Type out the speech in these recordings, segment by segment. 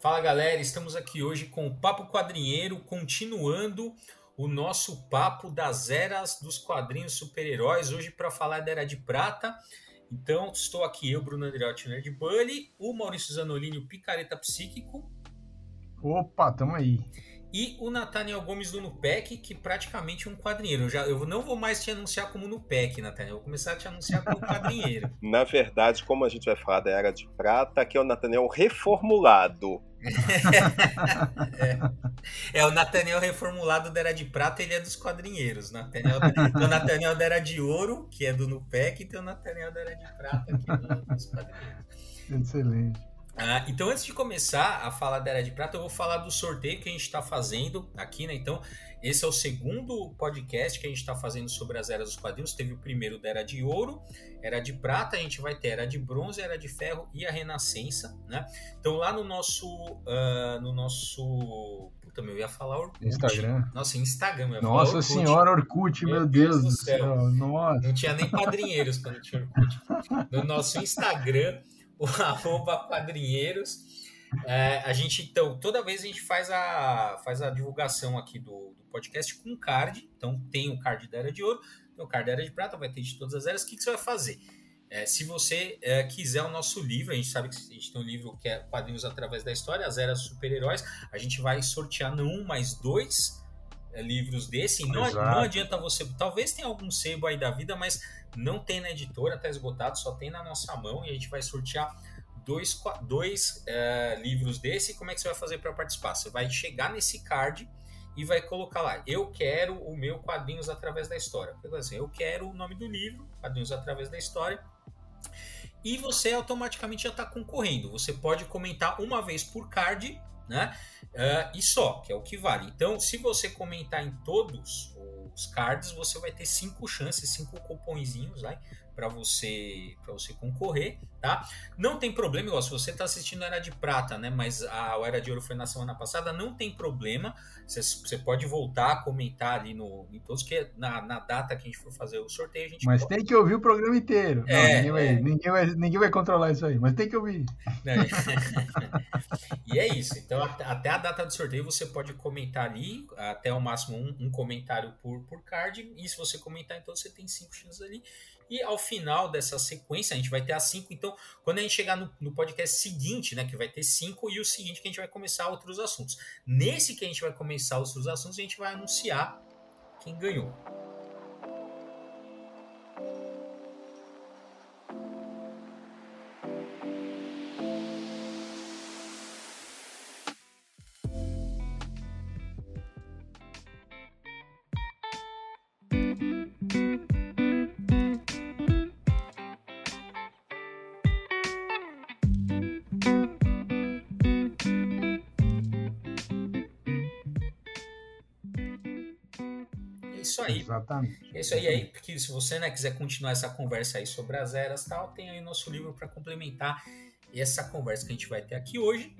Fala galera, estamos aqui hoje com o Papo Quadrinheiro, continuando o nosso papo das eras dos quadrinhos super-heróis, hoje para falar da Era de Prata. Então, estou aqui eu, Bruno Andreotti, Nerd Bully, o Maurício Zanolini, o Picareta Psíquico. Opa, tamo aí e o Nathaniel Gomes do Nupec, que praticamente é um quadrinheiro. Eu, já, eu não vou mais te anunciar como Nupec, Nathaniel. Eu vou começar a te anunciar como quadrinheiro. Na verdade, como a gente vai falar da Era de Prata, aqui é o Nathaniel reformulado. é. é. o Nathaniel reformulado da Era de Prata, ele é dos quadrinheiros. Nathaniel, tem o Nathaniel da Era de Ouro, que é do Nupec, e tem o Nathaniel da Era de Prata, que é dos quadrinheiros. Excelente. Ah, então, antes de começar a falar da Era de Prata, eu vou falar do sorteio que a gente está fazendo aqui, né? Então, esse é o segundo podcast que a gente está fazendo sobre as eras dos quadrinhos. Teve o primeiro da Era de Ouro, Era de Prata, a gente vai ter Era de Bronze, Era de Ferro e a Renascença, né? Então, lá no nosso. Uh, no nosso. Puta, meu, eu ia falar Orkut. Instagram. Nossa, Instagram. Nossa Orkut. senhora, Orkut, meu, meu Deus, Deus, do céu. céu. Nossa. Não tinha nem padrinheiros quando tinha Orkut. No nosso Instagram o arroba quadrinheiros. É, a gente, então, toda vez a gente faz a, faz a divulgação aqui do, do podcast com card. Então, tem o card da Era de Ouro, tem o card da Era de Prata, vai ter de todas as eras. O que, que você vai fazer? É, se você é, quiser o nosso livro, a gente sabe que a gente tem um livro que é Quadrinhos Através da História, As Eras Super-Heróis. A gente vai sortear não um, mas dois livros desse. Não, não adianta você. Talvez tenha algum sebo aí da vida, mas não tem na editora, tá esgotado, só tem na nossa mão e a gente vai sortear dois, dois é, livros desse. Como é que você vai fazer para participar? Você vai chegar nesse card e vai colocar lá: Eu quero o meu Quadrinhos através da história. Eu quero o nome do livro, Quadrinhos através da história. E você automaticamente já está concorrendo. Você pode comentar uma vez por card, né? Uh, e só, que é o que vale. Então, se você comentar em todos os cards, você vai ter cinco chances, cinco cupomzinhos lá para você para você concorrer, tá? Não tem problema, igual se você está assistindo a Era de Prata, né? Mas a, a Era de Ouro foi na semana passada, não tem problema. Você, você pode voltar a comentar ali no, em todos, que na, na data que a gente for fazer o sorteio, a gente. Mas pode... tem que ouvir o programa inteiro. É, não, ninguém, vai, é. ninguém, vai, ninguém vai controlar isso aí, mas tem que ouvir. É. e é isso. Então, até a data do sorteio, você pode comentar ali, até o máximo um, um comentário por, por card. E se você comentar, então você tem cinco chances ali. E ao final dessa sequência, a gente vai ter as cinco. Então, quando a gente chegar no, no, podcast seguinte, né, que vai ter cinco, e o seguinte que a gente vai começar outros assuntos. Nesse que a gente vai começar outros assuntos, a gente vai anunciar quem ganhou. Exatamente. É isso aí, aí, porque se você né, quiser continuar essa conversa aí sobre as eras tal, tem aí nosso livro para complementar essa conversa que a gente vai ter aqui hoje,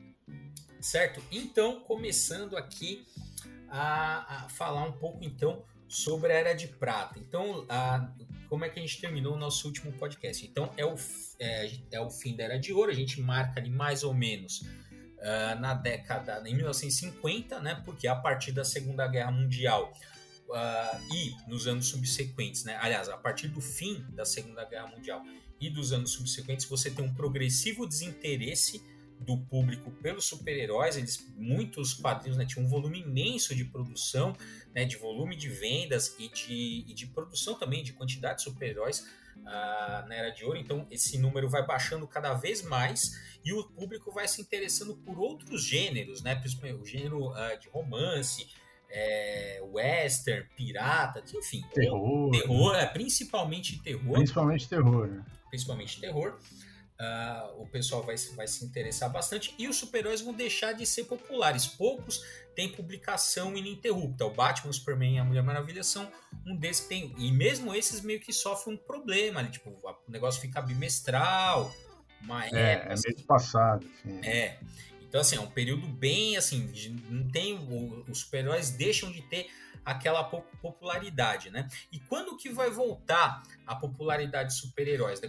certo? Então, começando aqui a, a falar um pouco então sobre a Era de Prata. Então, a, como é que a gente terminou o nosso último podcast? Então, é o, é, é o fim da Era de Ouro, a gente marca ali mais ou menos uh, na década, em 1950, né? Porque a partir da Segunda Guerra Mundial uh, e nos anos subsequentes, né? Aliás, a partir do fim da Segunda Guerra Mundial e dos anos subsequentes, você tem um progressivo desinteresse do público pelos super-heróis. Eles, muitos quadrinhos né, tinham um volume imenso de produção, né, de volume de vendas e de, e de produção também de quantidade de super-heróis uh, na Era de Ouro. Então, esse número vai baixando cada vez mais e o público vai se interessando por outros gêneros, né, o gênero uh, de romance, é, western, pirata, enfim. Terror. Terror, é, principalmente terror. Principalmente terror. Né? Principalmente terror. Uh, o pessoal vai, vai se interessar bastante e os super-heróis vão deixar de ser populares. Poucos têm publicação ininterrupta. O Batman, o Superman e a Mulher Maravilha são um desses que tem. E mesmo esses meio que sofrem um problema. Ali, tipo, o negócio fica bimestral. Uma é, época, é mês passado. Sim. É. Então, assim, é um período bem assim, não tem. Os super-heróis deixam de ter aquela popularidade, né? E quando que vai voltar a popularidade de super-heróis? Né?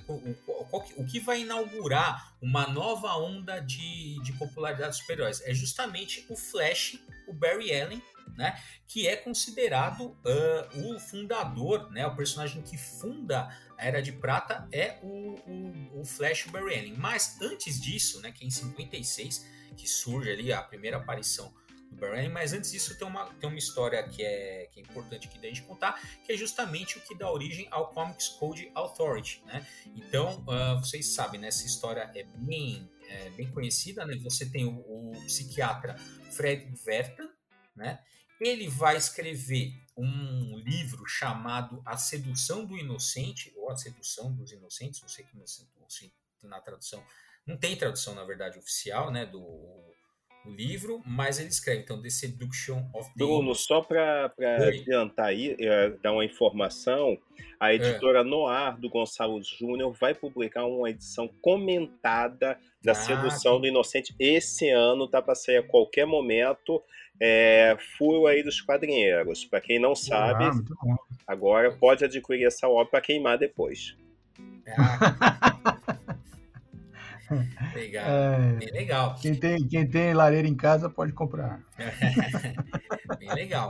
O, que vai inaugurar uma nova onda de, de popularidade de super-heróis? É justamente o Flash, o Barry Allen, né? Que é considerado uh, o fundador, né? O personagem que funda a Era de Prata é o, o, o Flash Barry Allen. Mas antes disso, né? Que é em 56 que surge ali a primeira aparição do Barry Allen. Mas antes disso tem uma, tem uma história que é, que é importante aqui da gente contar, que é justamente o que dá origem ao Comics Code Authority, né? Então uh, vocês sabem, né? Essa história é bem, é, bem conhecida, né? Você tem o, o psiquiatra Fred Vertan, né? Ele vai escrever um livro chamado A Sedução do Inocente, ou A Sedução dos Inocentes, não sei como se na tradução. Não tem tradução, na verdade, oficial, né? Do livro, mas ele escreve, então, The Seduction of the Bruno, só para adiantar aí, é, dar uma informação, a é. editora é. Noir do Gonçalo Júnior vai publicar uma edição comentada da ah, Sedução que... do Inocente esse ano, tá para sair a qualquer momento é, Furo aí dos Quadrinheiros. Para quem não sabe, ah, agora pode adquirir essa obra para queimar depois. Ah. legal, é, bem legal. Quem tem, quem tem lareira em casa pode comprar. bem legal.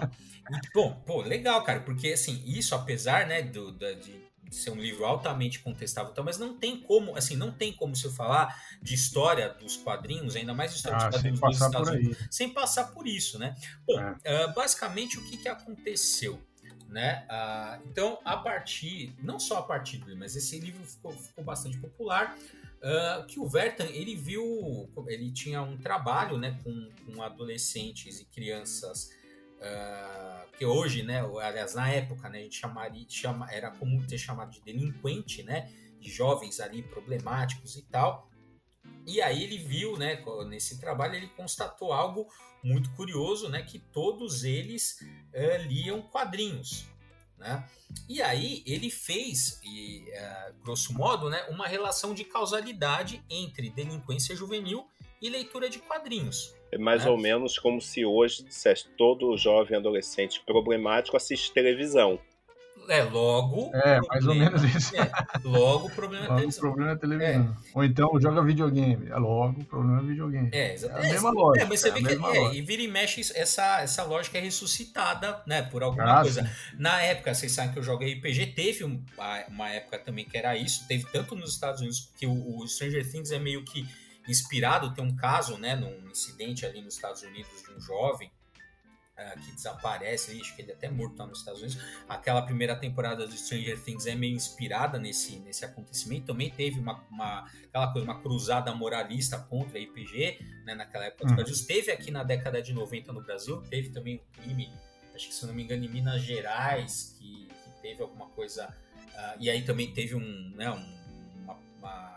bom, pô, legal, cara, porque assim, isso apesar, né, do, da, de ser um livro altamente contestável, então, mas não tem como, assim, não tem como se eu falar de história dos quadrinhos, ainda mais de história ah, dos quadrinhos dos Estados Unidos, sem passar por isso, né? Bom, é. uh, basicamente o que, que aconteceu? Né? Uh, então, a partir, não só a partir dele, mas esse livro ficou, ficou bastante popular. Uh, que o Vertan ele viu, ele tinha um trabalho né, com, com adolescentes e crianças Uh, que hoje, né, aliás, na época, né, a gente chamaria, chama, era comum ter chamado de delinquente, né, de jovens ali problemáticos e tal. E aí ele viu, né, nesse trabalho, ele constatou algo muito curioso, né, que todos eles uh, liam quadrinhos, né? E aí ele fez, e, uh, grosso modo, né, uma relação de causalidade entre delinquência juvenil e leitura de quadrinhos. É mais é. ou menos como se hoje dissesse todo jovem adolescente problemático assiste televisão. É, logo. É, mais ou menos isso. É, logo o problema logo é televisão. problema é televisão. É. Ou então joga videogame. É logo o problema é videogame. É, exatamente. É a mesma é, lógica. É, mas você é vê que é, e vira e mexe, essa, essa lógica é ressuscitada, né? Por alguma ah, coisa. Sim. Na época, vocês sabem que eu joguei RPG, teve uma, uma época também que era isso. Teve tanto nos Estados Unidos que o, o Stranger Things é meio que inspirado, tem um caso, né, num incidente ali nos Estados Unidos de um jovem uh, que desaparece, acho que ele é até morto lá nos Estados Unidos. Aquela primeira temporada do Stranger Things é meio inspirada nesse, nesse acontecimento. Também teve uma, uma aquela coisa, uma cruzada moralista contra a IPG, né, naquela época dos hum. Brasil. Teve aqui na década de 90 no Brasil, teve também um crime, acho que se não me engano, em Minas Gerais, que, que teve alguma coisa. Uh, e aí também teve um, né, um uma, uma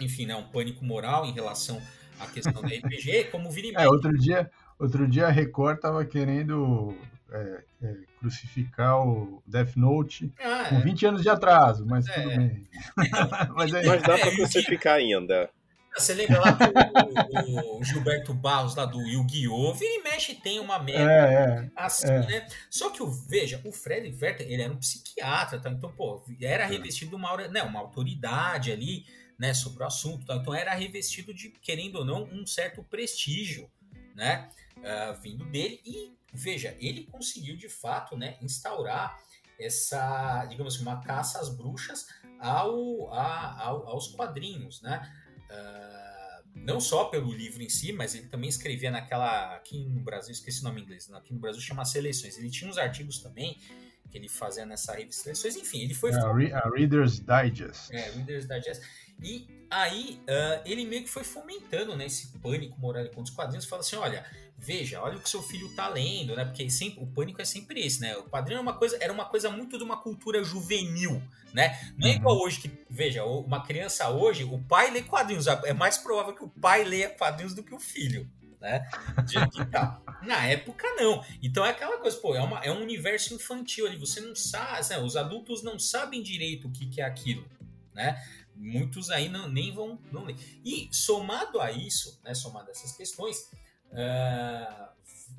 enfim, né, um pânico moral em relação à questão da RPG, como vira É, outro dia, outro dia a Record tava querendo é, é, crucificar o Death Note ah, com é. 20 anos de atraso, mas tudo é. bem. mas, mas, dá para crucificar ainda. Você lembra lá do o Gilberto Barros, lá do Yu-Gi-Oh! Vira e mexe tem uma merda é, é, assim, é. né? Só que, o, veja, o Fred Werther, ele era um psiquiatra, tá? então, pô, era revestido de uma, né, uma autoridade ali, né, sobre o assunto. Tá? Então era revestido de, querendo ou não, um certo prestígio, né, uh, vindo dele. E veja, ele conseguiu de fato, né, instaurar essa, digamos assim, uma caça às bruxas ao, a, ao aos quadrinhos, né? Uh, não só pelo livro em si, mas ele também escrevia naquela. Aqui no Brasil, esqueci o nome em inglês, aqui no Brasil chama Seleções. Ele tinha uns artigos também que ele fazia nessa revista Seleções, enfim, ele foi. É, a Reader's Digest. É, Reader's Digest. E aí uh, ele meio que foi fomentando né, esse pânico moral com os quadrinhos, fala assim, olha, veja, olha o que seu filho tá lendo, né? Porque sempre, o pânico é sempre esse, né? O quadrinho era uma coisa, era uma coisa muito de uma cultura juvenil, né? Não é uhum. igual hoje que, veja, uma criança hoje, o pai lê quadrinhos, é mais provável que o pai leia quadrinhos do que o filho. Né? De, tá. Na época, não. Então é aquela coisa, pô, é, uma, é um universo infantil ali. Você não sabe, né? os adultos não sabem direito o que, que é aquilo, né? Muitos aí não, nem vão não ler. E somado a isso, né, somado a essas questões, uh,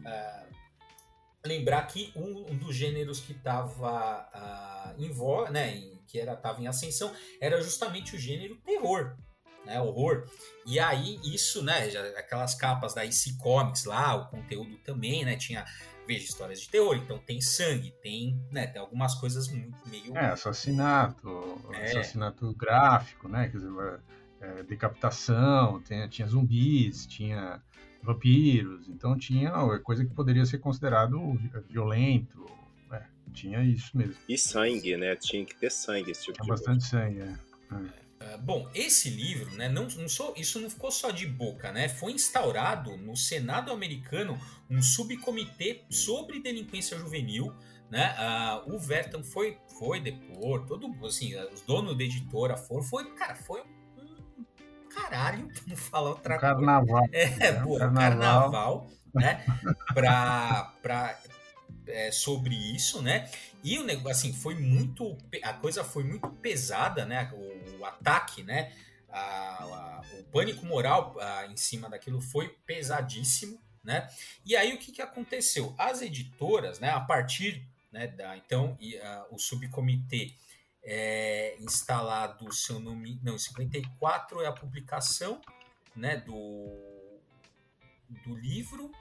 uh, lembrar que um, um dos gêneros que estava uh, em voga, né, que era tava em ascensão, era justamente o gênero terror, né, horror. E aí isso, né, já, aquelas capas da IC Comics lá, o conteúdo também, né, tinha veja histórias de terror, então tem sangue, tem, né, tem algumas coisas muito meio é assassinato, é. assassinato gráfico, né, quer dizer, é, decapitação, tinha, tinha zumbis, tinha vampiros, então tinha coisa que poderia ser considerado violento, é, tinha isso mesmo. E sangue, né? Tinha que ter sangue esse tipo tinha de bastante coisa. sangue, é. É. bom, esse livro, né, não, não só, isso não ficou só de boca, né? Foi instaurado no Senado americano um subcomitê sobre delinquência juvenil, né? Uh, o Verton foi foi depor, todo assim, os donos da editora foram, foi, cara, foi caralho, não falar outra coisa. Carnaval. É, é pô, carnaval, carnaval né? pra, pra, é, sobre isso, né? E o negócio, assim, foi muito. A coisa foi muito pesada, né? O, o ataque, né? A, a, o pânico moral a, em cima daquilo foi pesadíssimo, né? E aí o que, que aconteceu? As editoras, né? A partir né, da então e, o subcomitê é, instalado, seu nome, não, 54 é a publicação, né, do, do livro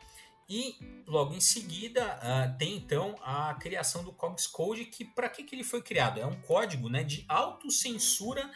e logo em seguida uh, tem então a criação do Comics Code que para que, que ele foi criado? É um código né, de autocensura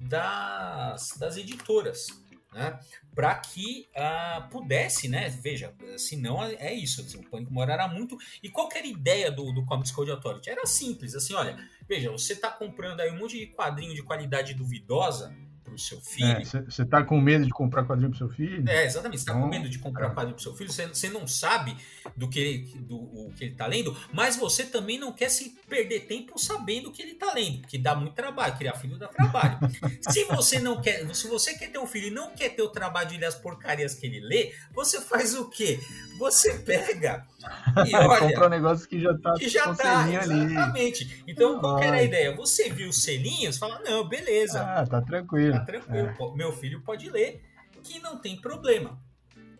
das, das editoras né? para que uh, pudesse, né? Veja, se não é, isso. Assim, o Pânico Moral era muito. E qual era a ideia do, do Comics Code Authority? Era simples, assim, olha, veja, você está comprando aí um monte de quadrinho de qualidade duvidosa para o seu filho. Você é, está com medo de comprar quadrinho para o seu filho? É, exatamente. Você está com medo de comprar é. quadrinho para o seu filho. Você não sabe do que, do, o que ele está lendo, mas você também não quer se perder tempo sabendo o que ele está lendo, porque dá muito trabalho. Criar filho dá trabalho. se você não quer, se você quer ter um filho e não quer ter o trabalho de ler as porcarias que ele lê, você faz o quê? Você pega e olha. Compra um negócio que já está que já tá, exatamente. Então, qual era a ideia? Você viu os selinhos, fala, não, beleza. Ah, tá tranquilo. Tá tranquilo. É. Meu filho pode ler, que não tem problema.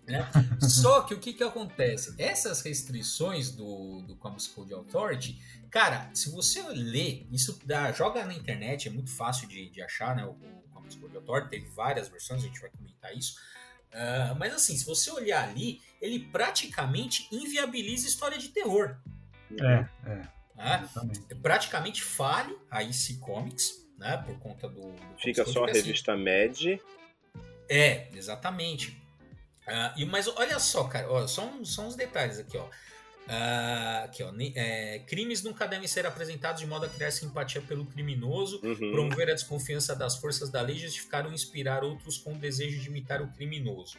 Né? Só que o que, que acontece? Essas restrições do, do Comics Code Authority, cara, se você ler, isso dá, joga na internet, é muito fácil de, de achar, né? O, o Code Authority teve várias versões, a gente vai comentar isso. Uh, mas assim, se você olhar ali, ele praticamente inviabiliza história de terror. É, é. Né? Praticamente fale a IC Comics, né? Por conta do. do Fica só a revista assim. Med. É, exatamente. Uh, e, mas olha só, cara, ó, só, um, só uns detalhes aqui, ó. Uh, aqui, ó, é, crimes nunca devem ser apresentados de modo a criar simpatia pelo criminoso, uhum. promover a desconfiança das forças da lei, justificar ou inspirar outros com o desejo de imitar o criminoso.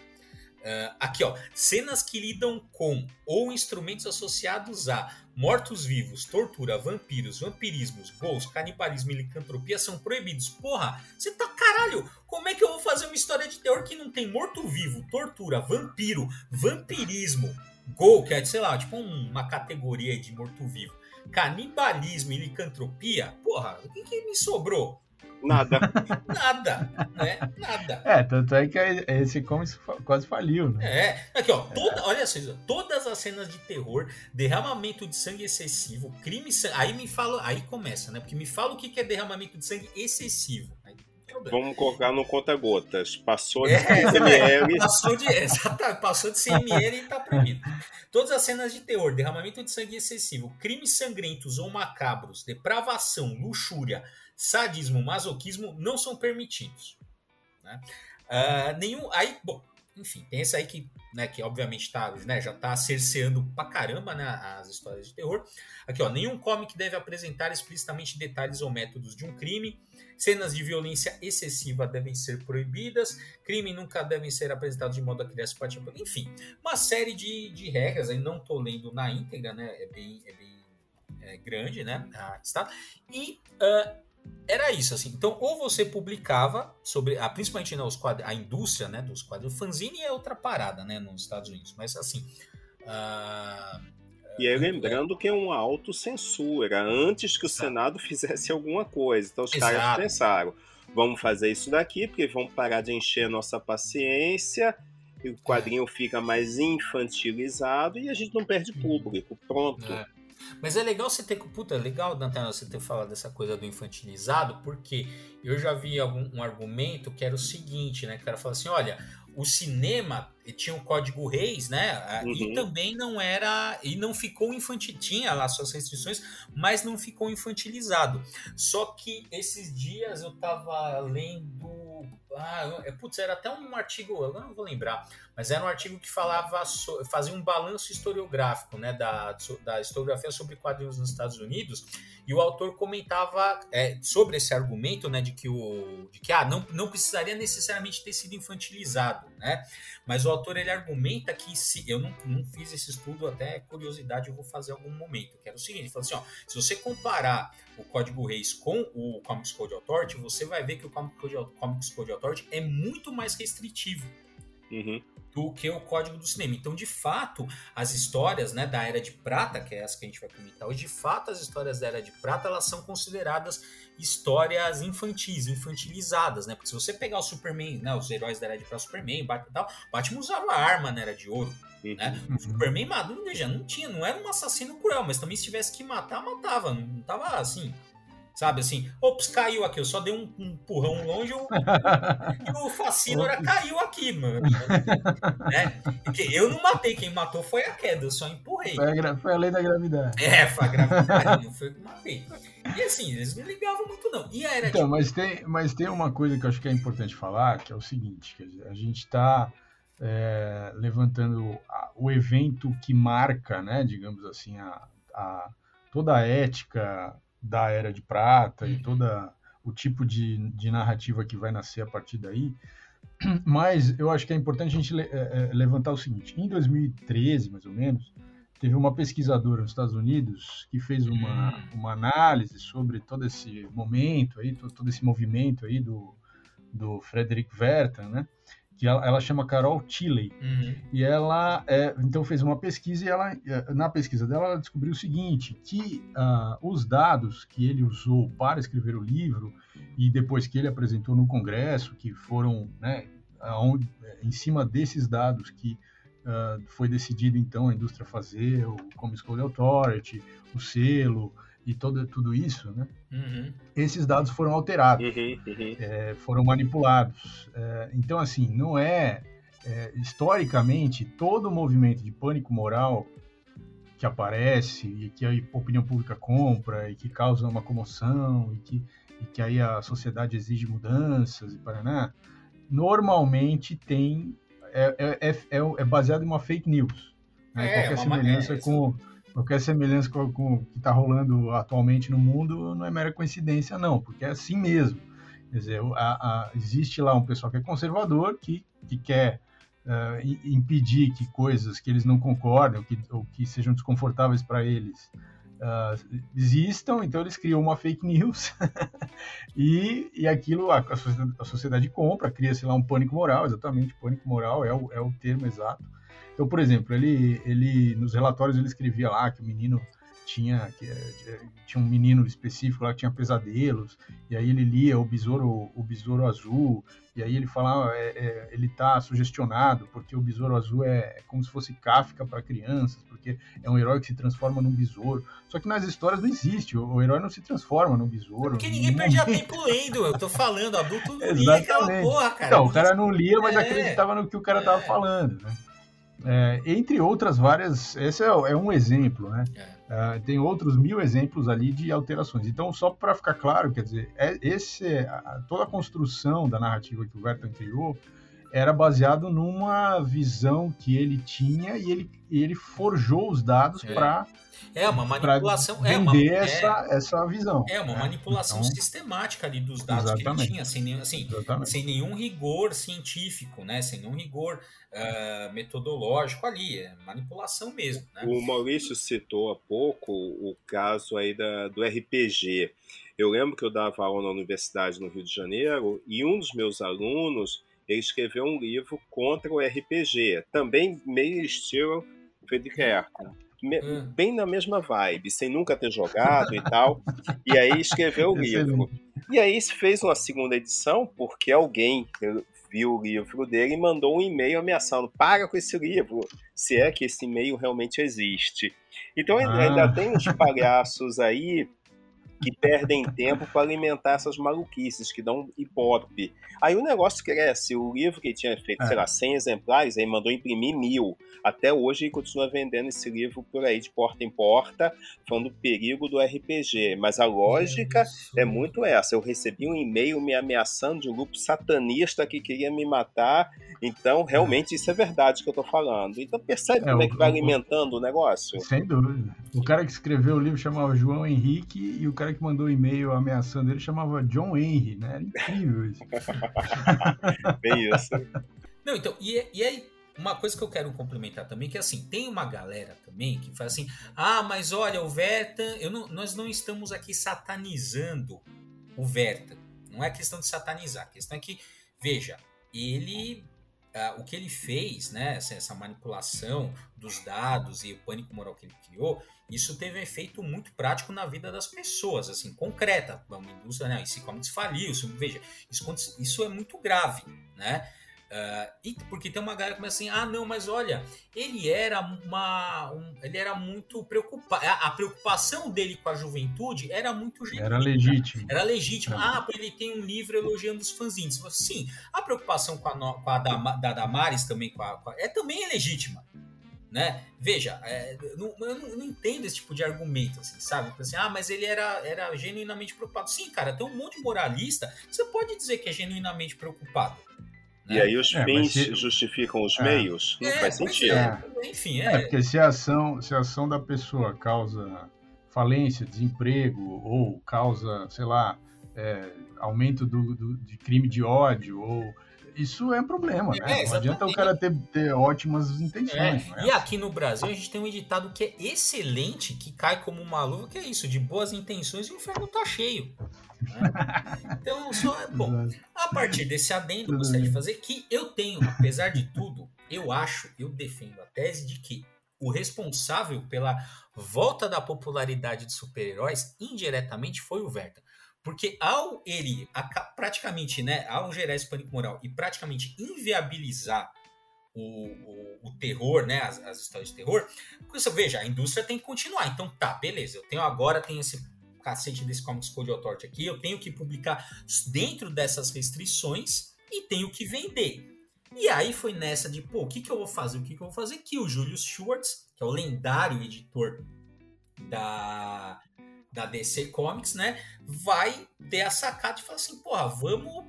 Uh, aqui, ó, cenas que lidam com ou instrumentos associados a mortos-vivos, tortura, vampiros, vampirismos, gols, canibalismo e licantropia são proibidos. Porra, você tá caralho? Como é que eu vou fazer uma história de terror que não tem morto-vivo, tortura, vampiro, vampirismo, gol, que é, sei lá, tipo uma categoria de morto-vivo, canibalismo e licantropia? Porra, o que, que me sobrou? Nada. Nada, né? Nada. É, tanto é que esse comics quase faliu, né? É. Aqui, ó, toda, é. olha só, todas as cenas de terror, derramamento de sangue excessivo, crime, aí me fala, aí começa, né? Porque me fala o que é derramamento de sangue excessivo. Aí, Vamos colocar no conta-gotas. Passou de é, 100 ml. Passou de, exatamente, passou de 100 ml e tá proibido. Todas as cenas de terror, derramamento de sangue excessivo, crimes sangrentos ou macabros, depravação, luxúria, sadismo, masoquismo não são permitidos. Né? Uh, nenhum. Aí, bom, enfim, tem esse aí que, né, que obviamente tá, né, já está cerceando pra caramba né, as histórias de terror. Aqui, ó, nenhum comic deve apresentar explicitamente detalhes ou métodos de um crime. Cenas de violência excessiva devem ser proibidas. Crime nunca devem ser apresentados de modo a criar simpatia. Enfim, uma série de, de regras. Aí não estou lendo na íntegra, né? É bem, é bem é grande, né? Ah, está. E uh, era isso, assim. Então, ou você publicava sobre, a, principalmente né, os quadros, a indústria né, dos quadros. O fanzine é outra parada, né, nos Estados Unidos. Mas, assim. Uh, e aí, lembrando que é uma autocensura, antes que o Exato. Senado fizesse alguma coisa. Então, os Exato. caras pensaram: vamos fazer isso daqui, porque vamos parar de encher a nossa paciência o quadrinho fica mais infantilizado e a gente não perde público. Pronto. É. Mas é legal você ter. Puta, é legal, Dantana, você ter falado dessa coisa do infantilizado, porque eu já vi algum, um argumento que era o seguinte, né? Que o cara fala assim: olha, o cinema tinha o código Reis, né? Uhum. E também não era. E não ficou infantil. Tinha lá suas restrições, mas não ficou infantilizado. Só que esses dias eu tava lendo ah, é, putz, era até um artigo, eu não vou lembrar, mas era um artigo que falava, fazia um balanço historiográfico, né, da, da historiografia sobre quadrinhos nos Estados Unidos, e o autor comentava é, sobre esse argumento, né, de que o, de que ah, não, não precisaria necessariamente ter sido infantilizado, né, mas o autor ele argumenta que se eu não, não fiz esse estudo, até curiosidade eu vou fazer algum momento, que era o seguinte, ele falou assim, ó, se você comparar o código Reis com o Comics Code Authority, você vai ver que o Comics Code Authority é muito mais restritivo. Uhum. Do que o código do cinema. Então, de fato, as histórias né, da Era de Prata, que é essa que a gente vai comentar hoje, de fato, as histórias da Era de Prata elas são consideradas histórias infantis, infantilizadas, né? Porque se você pegar o Superman, né, os heróis da Era de Prata, Superman, Batman e tal, Batman usava arma na Era de Ouro. Uhum. Né? O Superman maduro, veja, não tinha, não era um assassino cruel, mas também se tivesse que matar, matava. Não tava assim, Sabe assim, ops, caiu aqui, eu só dei um, empurrão longe o, e o Facínora caiu aqui, mano. né? Porque eu não matei, quem matou foi a queda, eu só empurrei. Foi a, foi a lei da gravidade. É, foi a gravidade, não foi eu que matei. E assim, eles não ligavam muito, não. E era então, mas, tem, mas tem uma coisa que eu acho que é importante falar, que é o seguinte, que a gente está é, levantando o evento que marca, né, digamos assim, a, a toda a ética da Era de Prata e uhum. toda o tipo de, de narrativa que vai nascer a partir daí. Mas eu acho que é importante a gente le, é, é levantar o seguinte: em 2013, mais ou menos, teve uma pesquisadora nos Estados Unidos que fez uma, hum. uma análise sobre todo esse momento aí, todo, todo esse movimento aí do, do Frederick Werther, né? Que ela, ela chama Carol Tilley. Uhum. E ela é, então fez uma pesquisa e ela, é, na pesquisa dela ela descobriu o seguinte, que uh, os dados que ele usou para escrever o livro e depois que ele apresentou no Congresso, que foram né, aonde, em cima desses dados que uh, foi decidido então a indústria fazer, o Comics Code Authority, o selo, e todo, tudo isso, né? Uhum. Esses dados foram alterados, uhum, uhum. É, foram manipulados. É, então, assim, não é, é, historicamente todo o movimento de pânico moral que aparece e que a opinião pública compra e que causa uma comoção e que, e que aí a sociedade exige mudanças e paraná, normalmente tem é, é, é, é baseado em uma fake news. Né? É, Qualquer semelhança com qualquer semelhança com, com o que está rolando atualmente no mundo não é mera coincidência, não, porque é assim mesmo. Quer dizer, a, a, existe lá um pessoal que é conservador, que, que quer uh, impedir que coisas que eles não concordam, que, ou que sejam desconfortáveis para eles, uh, existam, então eles criam uma fake news e, e aquilo a, a sociedade compra, cria-se lá um pânico moral, exatamente, pânico moral é o, é o termo exato. Então, por exemplo, ele, ele nos relatórios ele escrevia lá que o menino tinha que, eh, tinha um menino específico lá que tinha pesadelos e aí ele lia o besouro o besouro azul e aí ele falava é, é, ele está sugestionado porque o besouro azul é, é como se fosse Kafka para crianças porque é um herói que se transforma num besouro. Só que nas histórias não existe o, o herói não se transforma num besouro porque ninguém perdia tempo lendo eu tô falando adulto não lia aquela porra cara. Então o cara não lia mas é. acreditava no que o cara estava é. falando né é, entre outras várias, esse é, é um exemplo, né? É. Uh, tem outros mil exemplos ali de alterações. Então, só para ficar claro, quer dizer, é, esse, a, toda a construção da narrativa que o Vertan criou era baseado numa visão que ele tinha e ele, ele forjou os dados é. para é uma manipulação. Vender é uma, essa, é, essa visão. É uma né? manipulação então, sistemática ali dos dados exatamente. que ele tinha, sem nenhum, assim, sem nenhum rigor científico, né? sem nenhum rigor uh, metodológico ali. É manipulação mesmo. Né? O Maurício citou há pouco o caso aí da, do RPG. Eu lembro que eu dava aula na universidade no Rio de Janeiro e um dos meus alunos ele escreveu um livro contra o RPG, também meio estilo Friedrich Herkel hum. bem na mesma vibe, sem nunca ter jogado e tal. E aí escreveu o livro. E aí se fez uma segunda edição porque alguém viu o livro dele e mandou um e-mail ameaçando: para com esse livro, se é que esse e-mail realmente existe. Então ah. ainda tem uns palhaços aí que perdem tempo para alimentar essas maluquices, que dão ibope. Aí o negócio cresce. O livro que tinha feito, é. sei lá, 100 exemplares, aí mandou imprimir mil. Até hoje ele continua vendendo esse livro por aí, de porta em porta, falando do perigo do RPG. Mas a lógica é muito essa. Eu recebi um e-mail me ameaçando de um grupo satanista que queria me matar. Então, realmente, isso é verdade que eu estou falando. Então, percebe é, como é que vai alimentando o negócio? Sem dúvida. O cara que escreveu o livro chamava João Henrique e o cara que mandou um e-mail ameaçando ele chamava John Henry, né? Era incrível isso. Bem isso. Não, então, e, e aí, uma coisa que eu quero complementar também, que é assim, tem uma galera também que fala assim, ah, mas olha, o Verta, eu não, nós não estamos aqui satanizando o Verta. Não é questão de satanizar, a questão é que, veja, ele Uh, o que ele fez, né, essa, essa, manipulação dos dados e o pânico moral que ele criou, isso teve um efeito muito prático na vida das pessoas, assim, concreta. Uma indústria, né, esse comics faliu, veja, isso, isso é muito grave, né? Uh, e porque tem uma galera que começa assim, ah, não, mas olha, ele era uma. Um, ele era muito preocupado. A, a, preocupação dele com a juventude era muito genuína. Era legítima. Era legítima. É. Ah, ele tem um livro elogiando os fãzinhos. Sim, a preocupação com a, com a da, da Damares também com a, com a, é também é legítima. Né? Veja, é, não, eu não, não, entendo esse tipo de argumento, assim, sabe? Assim, ah, mas ele era, era genuinamente preocupado. Sim, cara, tem um monte de moralista. Você pode dizer que é genuinamente preocupado. E aí os é, fins se... justificam os é. meios? Não é, faz sentido. É. Enfim, é. é. porque se a, ação, se a ação da pessoa causa falência, desemprego, ou causa, sei lá, é, aumento do, do, de crime de ódio, ou isso é um problema, né? É, não adianta o cara ter, ter ótimas intenções. É. E aqui no Brasil a gente tem um editado que é excelente, que cai como uma luva, que é isso, de boas intenções e o inferno tá cheio. Né? Então, só é bom. A partir desse adendo, eu gostaria de fazer que eu tenho, apesar de tudo, eu acho, eu defendo a tese de que o responsável pela volta da popularidade de super-heróis indiretamente foi o Verta. Porque ao ele praticamente, né, ao gerar esse pânico moral e praticamente inviabilizar o, o, o terror, né, as, as, histórias de terror, você veja, a indústria tem que continuar. Então tá, beleza, eu tenho agora tenho esse cacete desse Comics Code Authority aqui, eu tenho que publicar dentro dessas restrições e tenho que vender. E aí foi nessa de, pô, o que, que eu vou fazer? O que, que eu vou fazer? Que o Julius Schwartz, que é o lendário editor da, da DC Comics, né, vai ter a sacada e falar assim, porra, vamos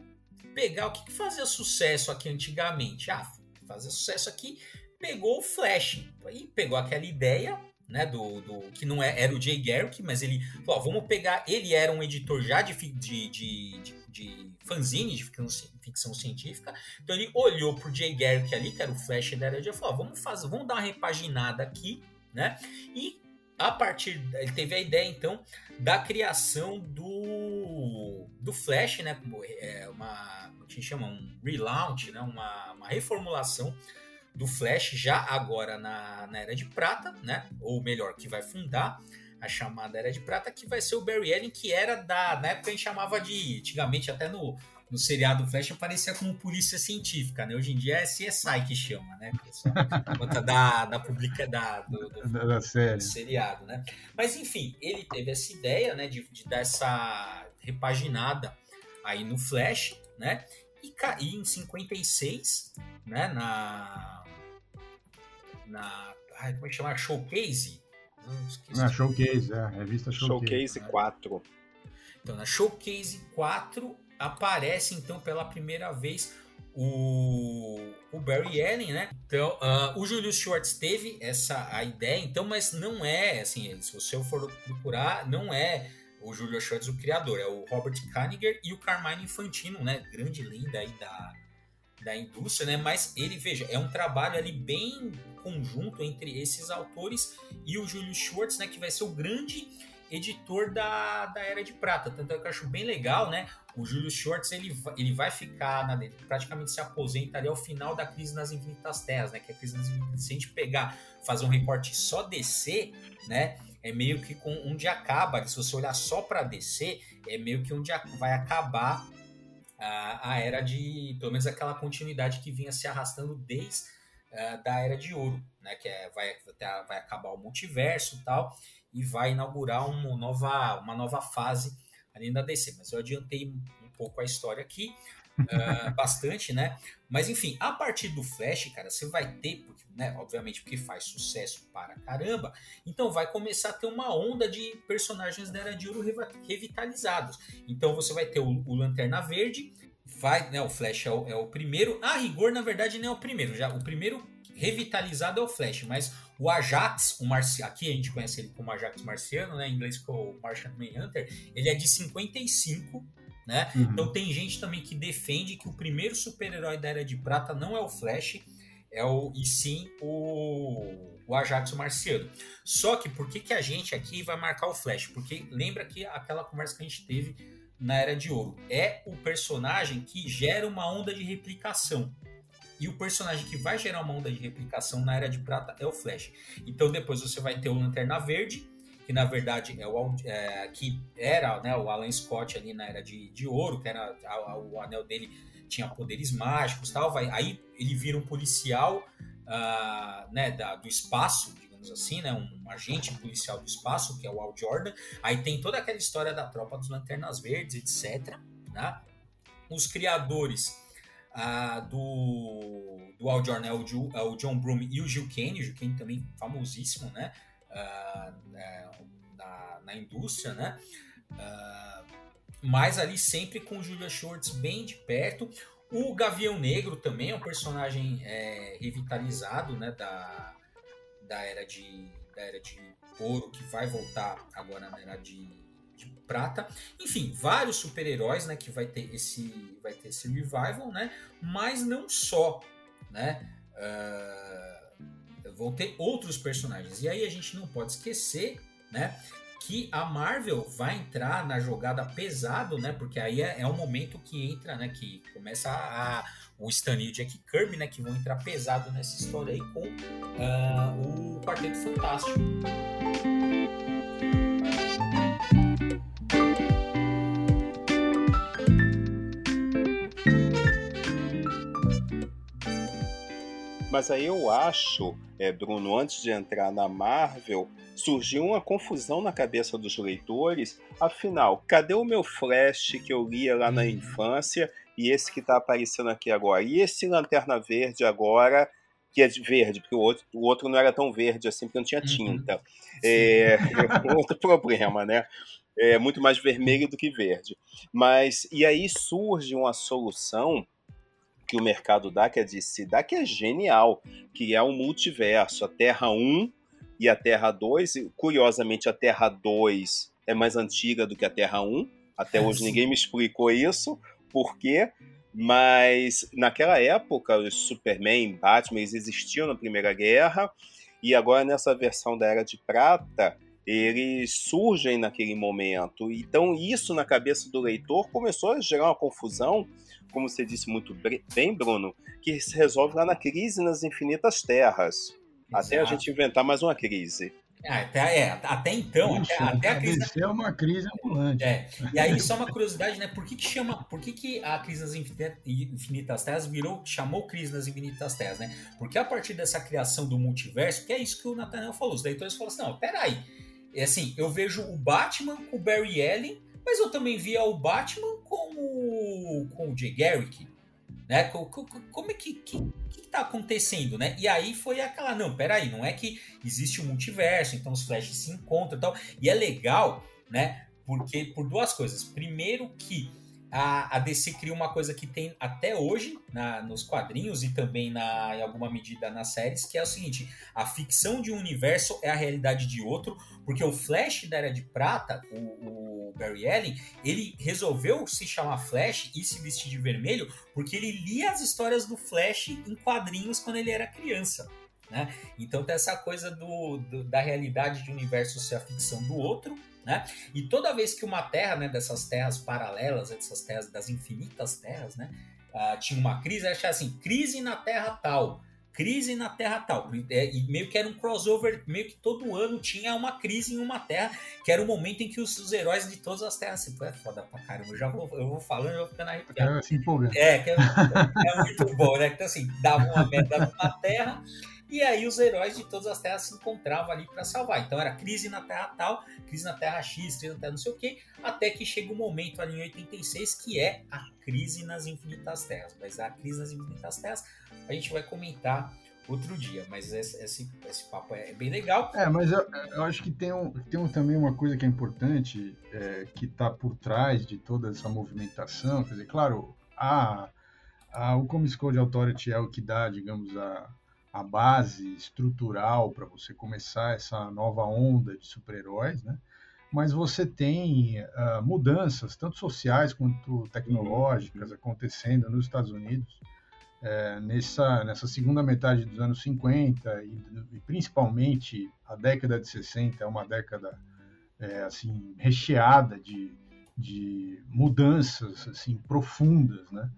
pegar o que, que fazia sucesso aqui antigamente. Ah, fazia sucesso aqui, pegou o Flash. Aí pegou aquela ideia, né, do, do que não é, era o Jay Garrick, mas ele falou, vamos pegar, ele era um editor já de, de, de, de, de fanzine, de ficção, ficção, científica, então ele olhou pro Jay Garrick ali, que era o Flash da era de falou, vamos fazer, vamos dar uma repaginada aqui, né, e a partir, ele teve a ideia então da criação do do Flash, né, como é uma, como a gente chama, um relaunch, né, uma, uma reformulação do Flash já agora na, na Era de Prata, né? Ou melhor, que vai fundar a chamada Era de Prata, que vai ser o Barry Allen, que era da. Na época a gente chamava de. Antigamente, até no, no seriado Flash, aparecia como polícia científica, né? Hoje em dia é CSI que chama, né? Conta da, da publica da, do, do, da, da série. Do seriado, né? Mas enfim, ele teve essa ideia, né? De, de dar essa repaginada aí no Flash, né? E, e em 56, né? Na na. Ai, como é que chama? Showcase? Na Showcase, é, revista Showcase. Showcase 4. Então, na Showcase 4 aparece então pela primeira vez o, o Barry Allen, né? Então, uh, o Julius Schwartz teve essa a ideia, então, mas não é assim, se você for procurar, não é o Julius Schwartz o criador, é o Robert Kaniger e o Carmine Infantino, né? Grande lenda aí da, da indústria, né? Mas ele, veja, é um trabalho ali bem conjunto entre esses autores e o Júlio Schwartz, né? Que vai ser o grande editor da, da Era de Prata. Tanto é que eu acho bem legal, né? O Júlio Schwartz, ele, ele vai ficar, na, praticamente se aposenta ali ao final da Crise nas Infinitas Terras, né? Que a Crise nas Infinitas Se a gente pegar, fazer um recorte só DC, né? É meio que com onde acaba, se você olhar só para DC, é meio que onde vai acabar a, a era de, pelo menos aquela continuidade que vinha se arrastando desde uh, da era de ouro, né? Que é, vai, vai acabar o multiverso e tal, e vai inaugurar uma nova, uma nova fase ali da DC. Mas eu adiantei um pouco a história aqui, uh, bastante, né? Mas enfim, a partir do Flash, cara, você vai ter, porque, né, obviamente porque faz sucesso para caramba, então vai começar a ter uma onda de personagens da Era de Ouro revitalizados. Então você vai ter o, o Lanterna Verde, vai, né, o Flash é o, é o primeiro, a rigor na verdade não é o primeiro, já o primeiro revitalizado é o Flash, mas o Ajax, o Marci... aqui a gente conhece ele como Ajax Marciano, né, em inglês como Martian Manhunter, ele é de 55, né? Uhum. Então tem gente também que defende que o primeiro super-herói da Era de Prata não é o Flash, é o e sim o, o Ajax Marciano. Só que por que, que a gente aqui vai marcar o Flash? Porque lembra que aquela conversa que a gente teve na Era de Ouro é o personagem que gera uma onda de replicação. E o personagem que vai gerar uma onda de replicação na Era de Prata é o Flash. Então depois você vai ter o Lanterna Verde, que na verdade é o é, que era né, o Alan Scott ali na era de, de ouro, que era a, a, o anel dele tinha poderes mágicos tal. Vai, aí ele vira um policial uh, né, da, do espaço, digamos assim, né, um agente policial do espaço, que é o Al Jordan. Aí tem toda aquela história da tropa dos Lanternas Verdes, etc. Né? Os criadores uh, do, do Al Jordan é o, é o John Broom e o Gil Kane, o Gil Kane também famosíssimo, né? na, na, indústria, né? Uh, mas ali sempre com Julia Shorts bem de perto. O Gavião Negro também é um personagem é, revitalizado, né? Da, da era de da era de ouro que vai voltar agora na era de, de prata. Enfim, vários super-heróis, né? Que vai ter esse vai ter esse revival, né? Mas não só, né? Uh, vão ter outros personagens. E aí a gente não pode esquecer, né? Que a Marvel vai entrar na jogada pesado, né? Porque aí é, é o momento que entra, né? Que começa a, a o Stan e o Jack Kirby, né? Que vão entrar pesado nessa história aí com uh, o Quarteto Fantástico. Mas aí eu acho, é, Bruno, antes de entrar na Marvel, surgiu uma confusão na cabeça dos leitores. Afinal, cadê o meu Flash que eu lia lá na uhum. infância e esse que está aparecendo aqui agora? E esse Lanterna Verde agora, que é de verde, porque o outro, o outro não era tão verde assim, porque não tinha uhum. tinta. Uhum. É, é outro problema, né? É muito mais vermelho do que verde. Mas, e aí surge uma solução que o mercado dá, que é de se dá, que é genial, que é um multiverso, a Terra 1 e a Terra 2. Curiosamente, a Terra 2 é mais antiga do que a Terra 1. Até hoje Sim. ninguém me explicou isso, por quê? Mas naquela época, os Superman, Batman, eles existiam na Primeira Guerra, e agora nessa versão da Era de Prata, eles surgem naquele momento. Então, isso na cabeça do leitor começou a gerar uma confusão como você disse muito bem, Bruno, que se resolve lá na crise nas infinitas terras. Exato. Até a gente inventar mais uma crise. É, até, é, até então, Ixi, até, até, a crise. é uma crise ambulante. É. E aí, só uma curiosidade, né? Por que, que chama. Por que, que a crise nas infinitas terras virou, chamou crise nas infinitas terras, né? Porque a partir dessa criação do multiverso, que é isso que o Nathaniel falou, os leitores falaram assim: não, peraí. É assim, eu vejo o Batman com o Barry Allen mas eu também via o Batman com o Jay Garrick, né? Como é que, que, que tá acontecendo, né? E aí foi aquela, não, peraí, não é que existe um multiverso, então os Flashes se encontram e tal. E é legal, né? Porque por duas coisas. Primeiro que a, a DC cria uma coisa que tem até hoje na, nos quadrinhos e também na, em alguma medida nas séries, que é o seguinte: a ficção de um universo é a realidade de outro, porque o Flash da Era de Prata, o, o Barry Allen, ele resolveu se chamar Flash e se vestir de vermelho porque ele lia as histórias do Flash em quadrinhos quando ele era criança. Né? Então tem essa coisa do, do, da realidade de um universo ser a ficção do outro, né? E toda vez que uma terra, né, dessas terras paralelas, dessas terras das infinitas terras, né, uh, tinha uma crise, achava assim, crise na terra tal. crise na Terra tal. É, e meio que era um crossover, meio que todo ano tinha uma crise em uma Terra, que era o momento em que os, os heróis de todas as Terras. Assim, é foda pra caramba, eu já vou, eu vou falando e vou ficando arrepiado. É, é, é, é muito bom, né? Então, assim, dava uma merda numa Terra. E aí os heróis de todas as terras se encontravam ali para salvar. Então era crise na Terra tal, crise na Terra X, crise na Terra não sei o quê, até que chega o um momento ali em 86 que é a crise nas infinitas terras. Mas a crise nas infinitas terras a gente vai comentar outro dia, mas esse, esse, esse papo é bem legal. É, mas eu, eu acho que tem, um, tem um, também uma coisa que é importante, é, que está por trás de toda essa movimentação, quer dizer, claro, a, a, o Comics Code Authority é o que dá, digamos, a, a base estrutural para você começar essa nova onda de super-heróis, né? Mas você tem uh, mudanças, tanto sociais quanto tecnológicas, acontecendo nos Estados Unidos é, nessa, nessa segunda metade dos anos 50 e, e, principalmente a década de 60 é uma década é, assim recheada de, de mudanças assim profundas, né?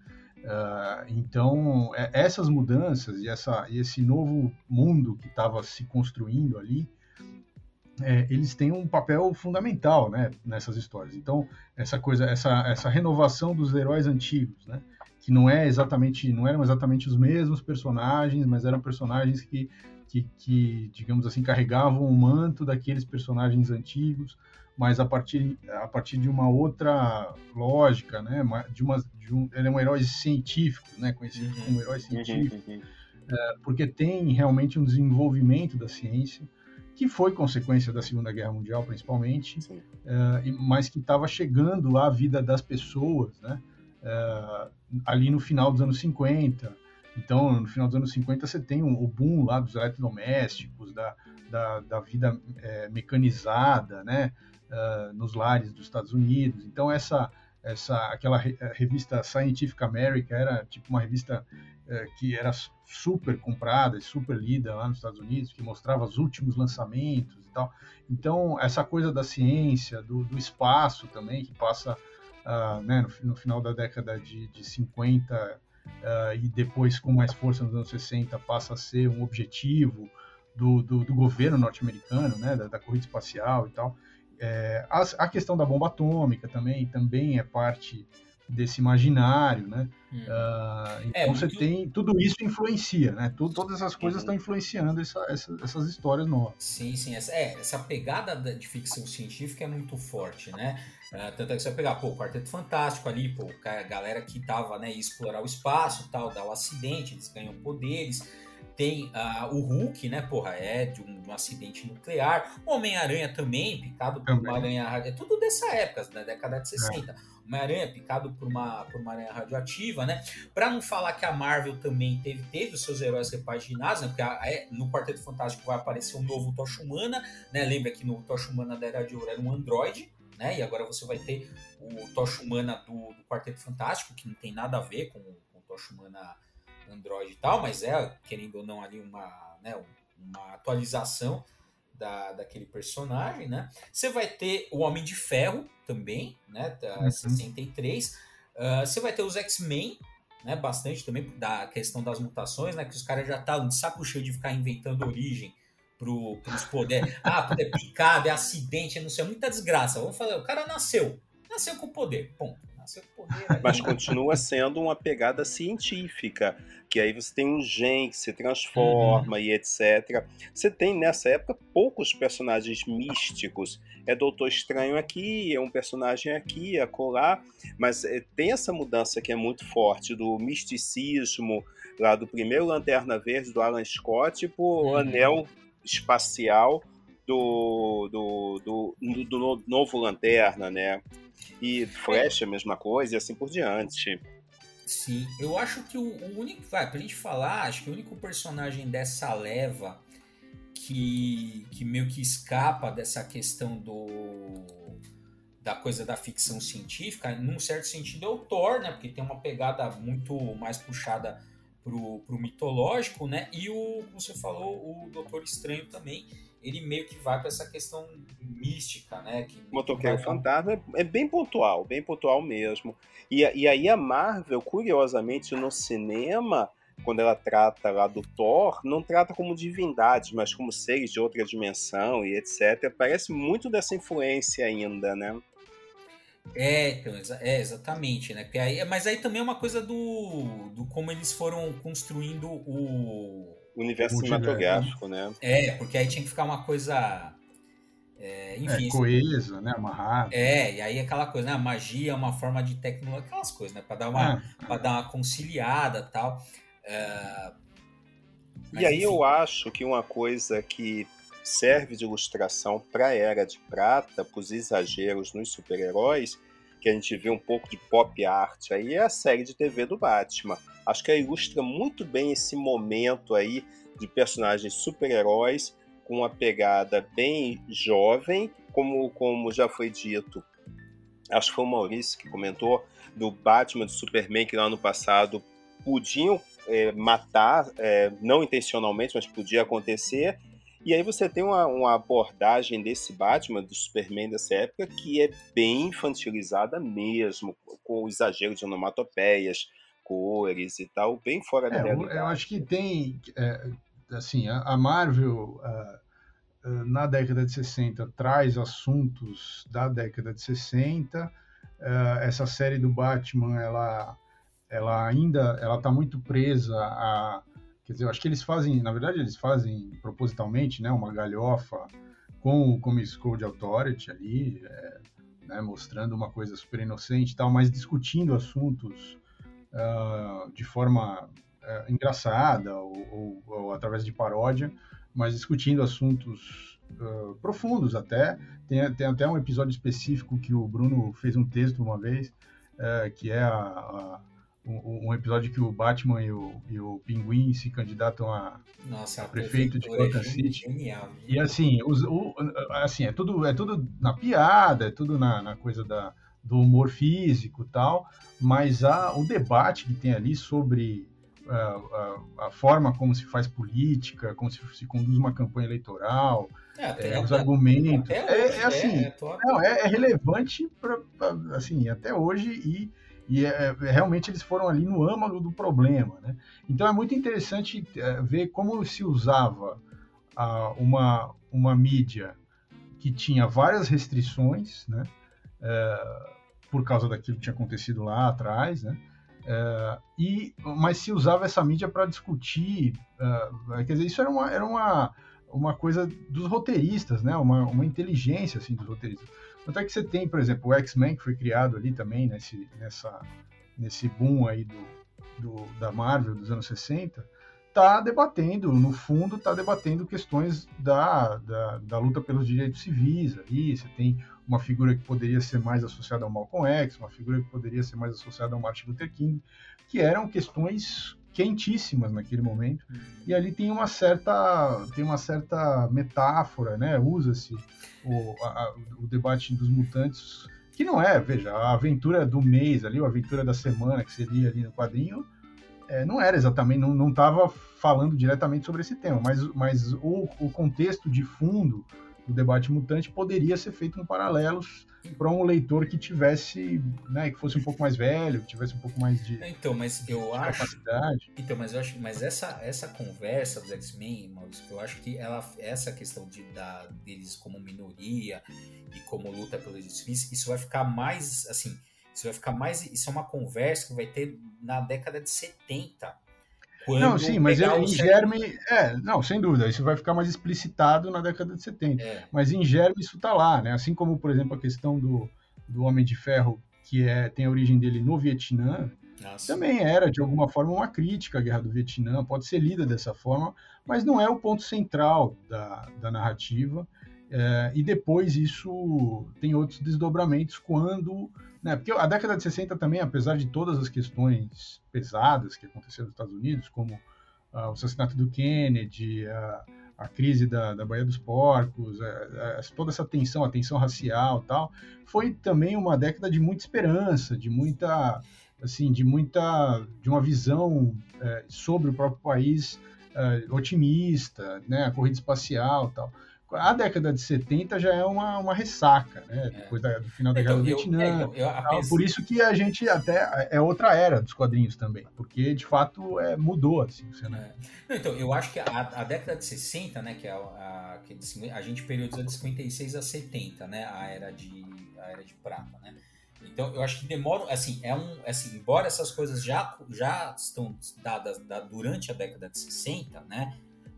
Uh, então é, essas mudanças e, essa, e esse novo mundo que estava se construindo ali é, eles têm um papel fundamental né, nessas histórias. Então, essa coisa, essa, essa renovação dos heróis antigos, né? que não é exatamente, não eram exatamente os mesmos personagens, mas eram personagens que, que, que, digamos assim, carregavam o manto daqueles personagens antigos, mas a partir, a partir de uma outra lógica, né? De uma, de um, ele é um herói científico, né? Conhecido uhum. como herói científico, uhum. é, porque tem realmente um desenvolvimento da ciência que foi consequência da Segunda Guerra Mundial, principalmente, é, mas que estava chegando à vida das pessoas, né? É, ali no final dos anos 50. Então, no final dos anos 50, você tem o boom lá dos eletrodomésticos, da, da, da vida é, mecanizada, né, uh, nos lares dos Estados Unidos. Então, essa, essa aquela revista Scientific America era tipo uma revista é, que era super comprada e super lida lá nos Estados Unidos, que mostrava os últimos lançamentos e tal. Então, essa coisa da ciência, do, do espaço também, que passa uh, né, no, no, final da década de, de 50 uh, e depois com mais força nos anos 60 passa a ser um objetivo do, do, do governo norte-americano, né, da, da, corrida espacial e tal. É, a, a, questão da bomba atômica também, também é parte desse imaginário, né? Hum. Uh, então é, você muito... tem tudo isso influencia, né? Tudo, todas essas coisas estão influenciando essa, essa, essas histórias novas. Sim, sim. Essa, é, essa pegada de ficção científica é muito forte, né? Uh, tanto é que você vai pegar, pô, o Quarteto Fantástico ali, pô, a galera que tava, né, ia explorar o espaço tal, dá o acidente, eles ganham poderes. Tem uh, o Hulk, né, porra, é de um, de um acidente nuclear. O Homem-Aranha também, picado por uma aranha. É tudo dessa época, da década de 60. É. Homem-Aranha picado por uma, por uma aranha radioativa, né? Pra não falar que a Marvel também teve, teve os seus heróis repaginados, né? Porque a, a, no Quarteto Fantástico vai aparecer um novo Tocha Humana, né? Lembra que no Tocha Humana da Era de Ouro era um androide, né? E agora você vai ter o Tocha Humana do, do, Quarteto Fantástico, que não tem nada a ver com, com o Tocha Humana Android e tal, mas é, querendo ou não, ali uma, né, uma atualização da, daquele personagem, né? Você vai ter o Homem de Ferro também, né? Da uhum. 63. Uh, você vai ter os X-Men, né? Bastante também da questão das mutações, né? Que os caras já estavam de saco cheio de ficar inventando origem pro, pros poderes. Ah, poder é picado, é acidente, é não sei, é muita desgraça. Vamos falar, o cara nasceu, nasceu com poder, ponto. Mas continua sendo uma pegada científica, que aí você tem um gen que se transforma uhum. e etc. Você tem nessa época poucos personagens místicos. É Doutor Estranho aqui, é um personagem aqui, acolá, mas é, tem essa mudança que é muito forte do misticismo lá do primeiro Lanterna Verde do Alan Scott por uhum. Anel espacial do, do, do, do, novo Lanterna, né? E Flash é a mesma coisa e assim por diante. Sim, eu acho que o, o único. Vai, pra gente falar, acho que o único personagem dessa leva que, que meio que escapa dessa questão do. da coisa da ficção científica, num certo sentido é o Thor, né? Porque tem uma pegada muito mais puxada pro, pro mitológico, né? E o, como você falou, o Doutor Estranho também, ele meio que vai para essa questão mística, né? Que, Motoqueiro Fantasma é, bem pontual, bem pontual mesmo. E, e aí a Marvel, curiosamente, no cinema, quando ela trata lá do Thor, não trata como divindades, mas como seres de outra dimensão e etc. Parece muito dessa influência ainda, né? É, então, é exatamente, né? Aí, mas aí também é uma coisa do, do como eles foram construindo o universo cinematográfico, né? É, porque aí tinha que ficar uma coisa é, enfim, é, coesa, né? Amarrada. É, e aí aquela coisa, né? A magia é uma forma de tecnologia, aquelas coisas, né? Para dar uma, é. Dar uma conciliada tal. É... e aí enfim. eu acho que uma coisa que serve de ilustração para a Era de Prata, para os exageros nos super-heróis, que a gente vê um pouco de pop art aí, é a série de TV do Batman. Acho que ela ilustra muito bem esse momento aí de personagens super-heróis com uma pegada bem jovem, como, como já foi dito. Acho que foi o Maurício que comentou do Batman, do Superman, que no ano passado podiam é, matar, é, não intencionalmente, mas podia acontecer. E aí você tem uma, uma, abordagem desse Batman, do Superman dessa época, que é bem infantilizada mesmo, com o exagero de onomatopeias, cores e tal, bem fora da é, realidade. Eu acho que tem, é, assim, a Marvel, na década de 60, traz assuntos da década de 60, essa série do Batman, ela ela ainda ela está muito presa a quer dizer eu acho que eles fazem na verdade eles fazem propositalmente né uma galhofa com o Comics Code Authority ali é, né, mostrando uma coisa super inocente e tal mas discutindo assuntos uh, de forma uh, engraçada ou, ou, ou, através de paródia mas discutindo assuntos uh, profundos até tem, tem até um episódio específico que o Bruno fez um texto uma vez que é a, a um, um, episódio que o Batman e o, e o Pinguim se candidatam a, Nossa, a prefeito de Gotham é City. Genial, E assim, os, o, assim é tudo é tudo na piada, é tudo na, na coisa da, do humor físico e tal, mas há o debate que tem ali sobre uh, a, a, forma como se faz política, como se, se conduz uma campanha eleitoral, é, é, os argumentos. É, é, assim, é, não, é, relevante pra, pra, assim, até hoje e e é, é, realmente eles foram ali no âmago do problema. Né? Então é muito interessante é, ver como se usava a, uma, uma mídia que tinha várias restrições, né? É, por causa daquilo que tinha acontecido lá atrás, né? É, e, mas se usava essa mídia para discutir, é, quer dizer, isso era uma, era uma, uma coisa dos roteiristas, né? Uma, uma inteligência assim dos roteiristas tanto é que você tem, por exemplo, o X-Men, que foi criado ali também, nesse, nessa, nesse boom aí do, do, da Marvel dos anos 60, está debatendo, no fundo, está debatendo questões da, da, da, luta pelos direitos civis ali. Você tem uma figura que poderia ser mais associada ao Malcolm X, uma figura que poderia ser mais associada ao Martin Luther King, que eram questões quentíssimas naquele momento. E ali tem uma certa tem uma certa metáfora, né? Usa-se o, o debate dos mutantes, que não é, veja, a aventura do mês ali, a aventura da semana que seria ali no quadrinho, é, não era exatamente, não estava falando diretamente sobre esse tema, mas, mas o, o contexto de fundo do debate mutante poderia ser feito em paralelos para um leitor que tivesse, né, que fosse um pouco mais velho, que tivesse um pouco mais de Então, mas eu acho capacidade. Então, mas eu acho, mas essa essa conversa dos X-Men, eu acho que ela essa questão de da deles como minoria e como luta pelos justiça, isso vai ficar mais assim, isso vai ficar mais isso é uma conversa que vai ter na década de 70 não, sim, mas em germe. É, não, sem dúvida, isso vai ficar mais explicitado na década de 70. É. Mas em germe isso está lá, né? Assim como, por exemplo, a questão do, do Homem de Ferro, que é, tem a origem dele no Vietnã, Nossa. também era, de alguma forma, uma crítica à guerra do Vietnã, pode ser lida dessa forma, mas não é o ponto central da, da narrativa. É, e depois isso tem outros desdobramentos quando. Né, porque a década de 60 também, apesar de todas as questões pesadas que aconteceram nos Estados Unidos, como uh, o assassinato do Kennedy, a, a crise da, da Baía dos Porcos, a, a, toda essa tensão, a tensão racial tal, foi também uma década de muita esperança, de muita. Assim, de muita. de uma visão é, sobre o próprio país é, otimista, né, a corrida espacial tal. A década de 70 já é uma, uma ressaca, né? É. Depois da, do final da então, Guerra do Vietnã. É, eu, eu, eu, por isso que a gente até é outra era dos quadrinhos também, porque de fato é, mudou assim, né? Então, eu acho que a, a, década de 60, né, que é a, a, que a gente periodiza de 56 a 70, né, a era de a era de prata, né? Então, eu acho que demora, assim, é um, assim, embora essas coisas já já estão dadas da, durante a década de 60, né?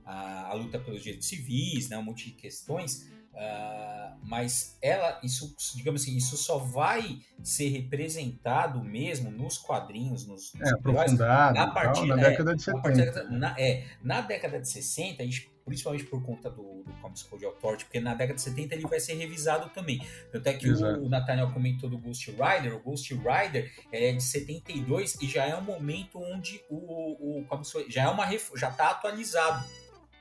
A, a luta pelos direitos civis, né, um monte de questões, uh, mas ela, isso, digamos assim, isso só vai ser representado mesmo nos quadrinhos, nos, nos é, aprofundado, a partir, tal, na é, década de 70. Na, é, na década de 60, a gente principalmente por conta do, do Comics Code Authority, porque na década de 70 ele vai ser revisado também. Tanto é que o, o Nathaniel comentou do Ghost Rider, o Ghost Rider é de 72 e já é um momento onde o, o Comics já é uma já está atualizado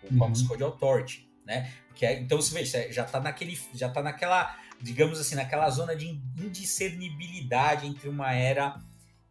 o uhum. Comics Code Authority, né? Porque é, então você veja, já está naquele, já tá naquela, digamos assim, naquela zona de indiscernibilidade entre uma era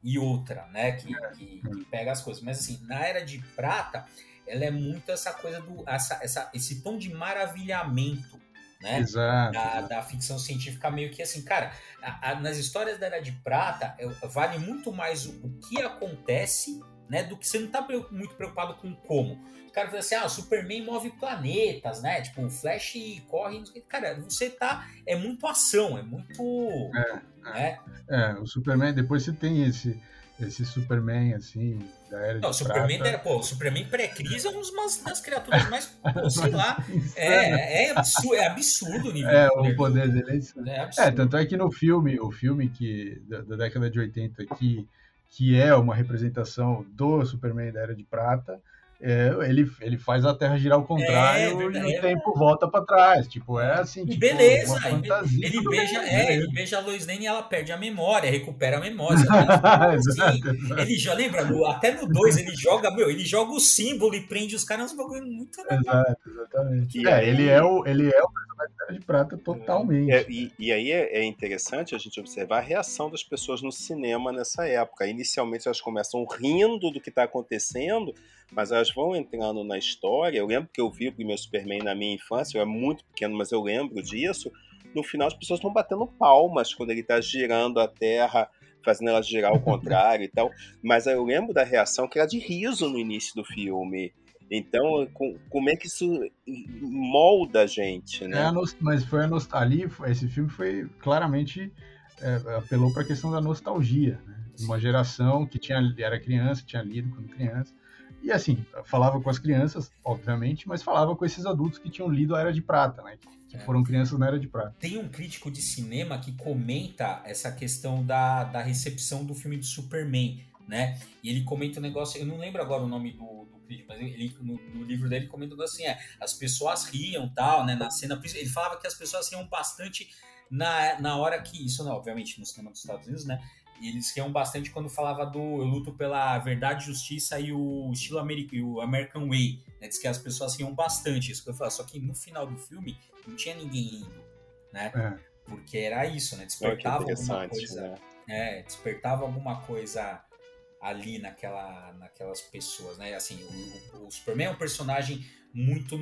e outra, né? Que, é. que, que, pega as coisas. Mas assim, na era de prata, ela é muito essa coisa do, essa, essa, esse tom de maravilhamento. Né? Exato, da, da, ficção científica meio que assim, cara, a, a, nas histórias da Era de Prata vale muito mais o, o que acontece né? Do que você não tá muito preocupado com como. O cara fala assim, ah, o Superman move planetas, né? Tipo, o Flash corre. Cara, você tá. É muito ação, é muito. É, né? é, é, o Superman, depois você tem esse. Esse Superman, assim, da era não, de Superman prata. Era, pô, o Superman pré-crise é uma das criaturas mais, pô, sei lá, é, é, absurdo, é absurdo o nível É, o poder dele é, é, é, tanto é que no filme, o filme que, da, da década de 80 que que é uma representação do Superman da Era de Prata, é, ele, ele faz a Terra girar ao contrário é, e o tempo volta para trás. Tipo, é assim. E tipo, beleza, fantasia, ele, beija, é, ele beija a Lois Lane e ela perde a memória, recupera a memória. assim, ele já lembra, até no 2 ele joga, meu, ele joga o símbolo e prende os caras um bagulho muito Exato, exatamente. é, ele é o, ele é o personagem Terra de Prata totalmente. É, e, e aí é, é, interessante a gente observar a reação das pessoas no cinema nessa época. Inicialmente elas começam rindo do que está acontecendo mas elas vão entrando na história. Eu lembro que eu vi o primeiro Superman na minha infância, eu era muito pequeno, mas eu lembro disso. No final, as pessoas estão batendo palmas quando ele está girando a Terra, fazendo ela girar ao contrário e tal. Mas eu lembro da reação que era de riso no início do filme. Então, com, como é que isso molda a gente, né? É mas foi a nostalgia, esse filme foi claramente é, apelou para a questão da nostalgia, né? Uma geração que tinha era criança, tinha lido quando criança, e assim, falava com as crianças, obviamente, mas falava com esses adultos que tinham lido a Era de Prata, né? Que é. foram crianças na Era de Prata. Tem um crítico de cinema que comenta essa questão da, da recepção do filme de Superman, né? E ele comenta um negócio, eu não lembro agora o nome do, do crítico, mas ele, no, no, livro dele comenta assim, é, as pessoas riam tal, né? Na cena, ele falava que as pessoas riam bastante na, na hora que, isso não, obviamente no cinema dos Estados Unidos, né? E eles riam bastante quando falava do eu luto pela verdade, justiça e o estilo americano, o American Way. Né? Diz que as pessoas riam bastante isso que eu falava. Só que no final do filme não tinha ninguém rindo, né? É. Porque era isso, né? Despertava alguma coisa. Né? É, despertava alguma coisa ali naquela, naquelas pessoas, né? Assim, o, o, o Superman é um personagem muito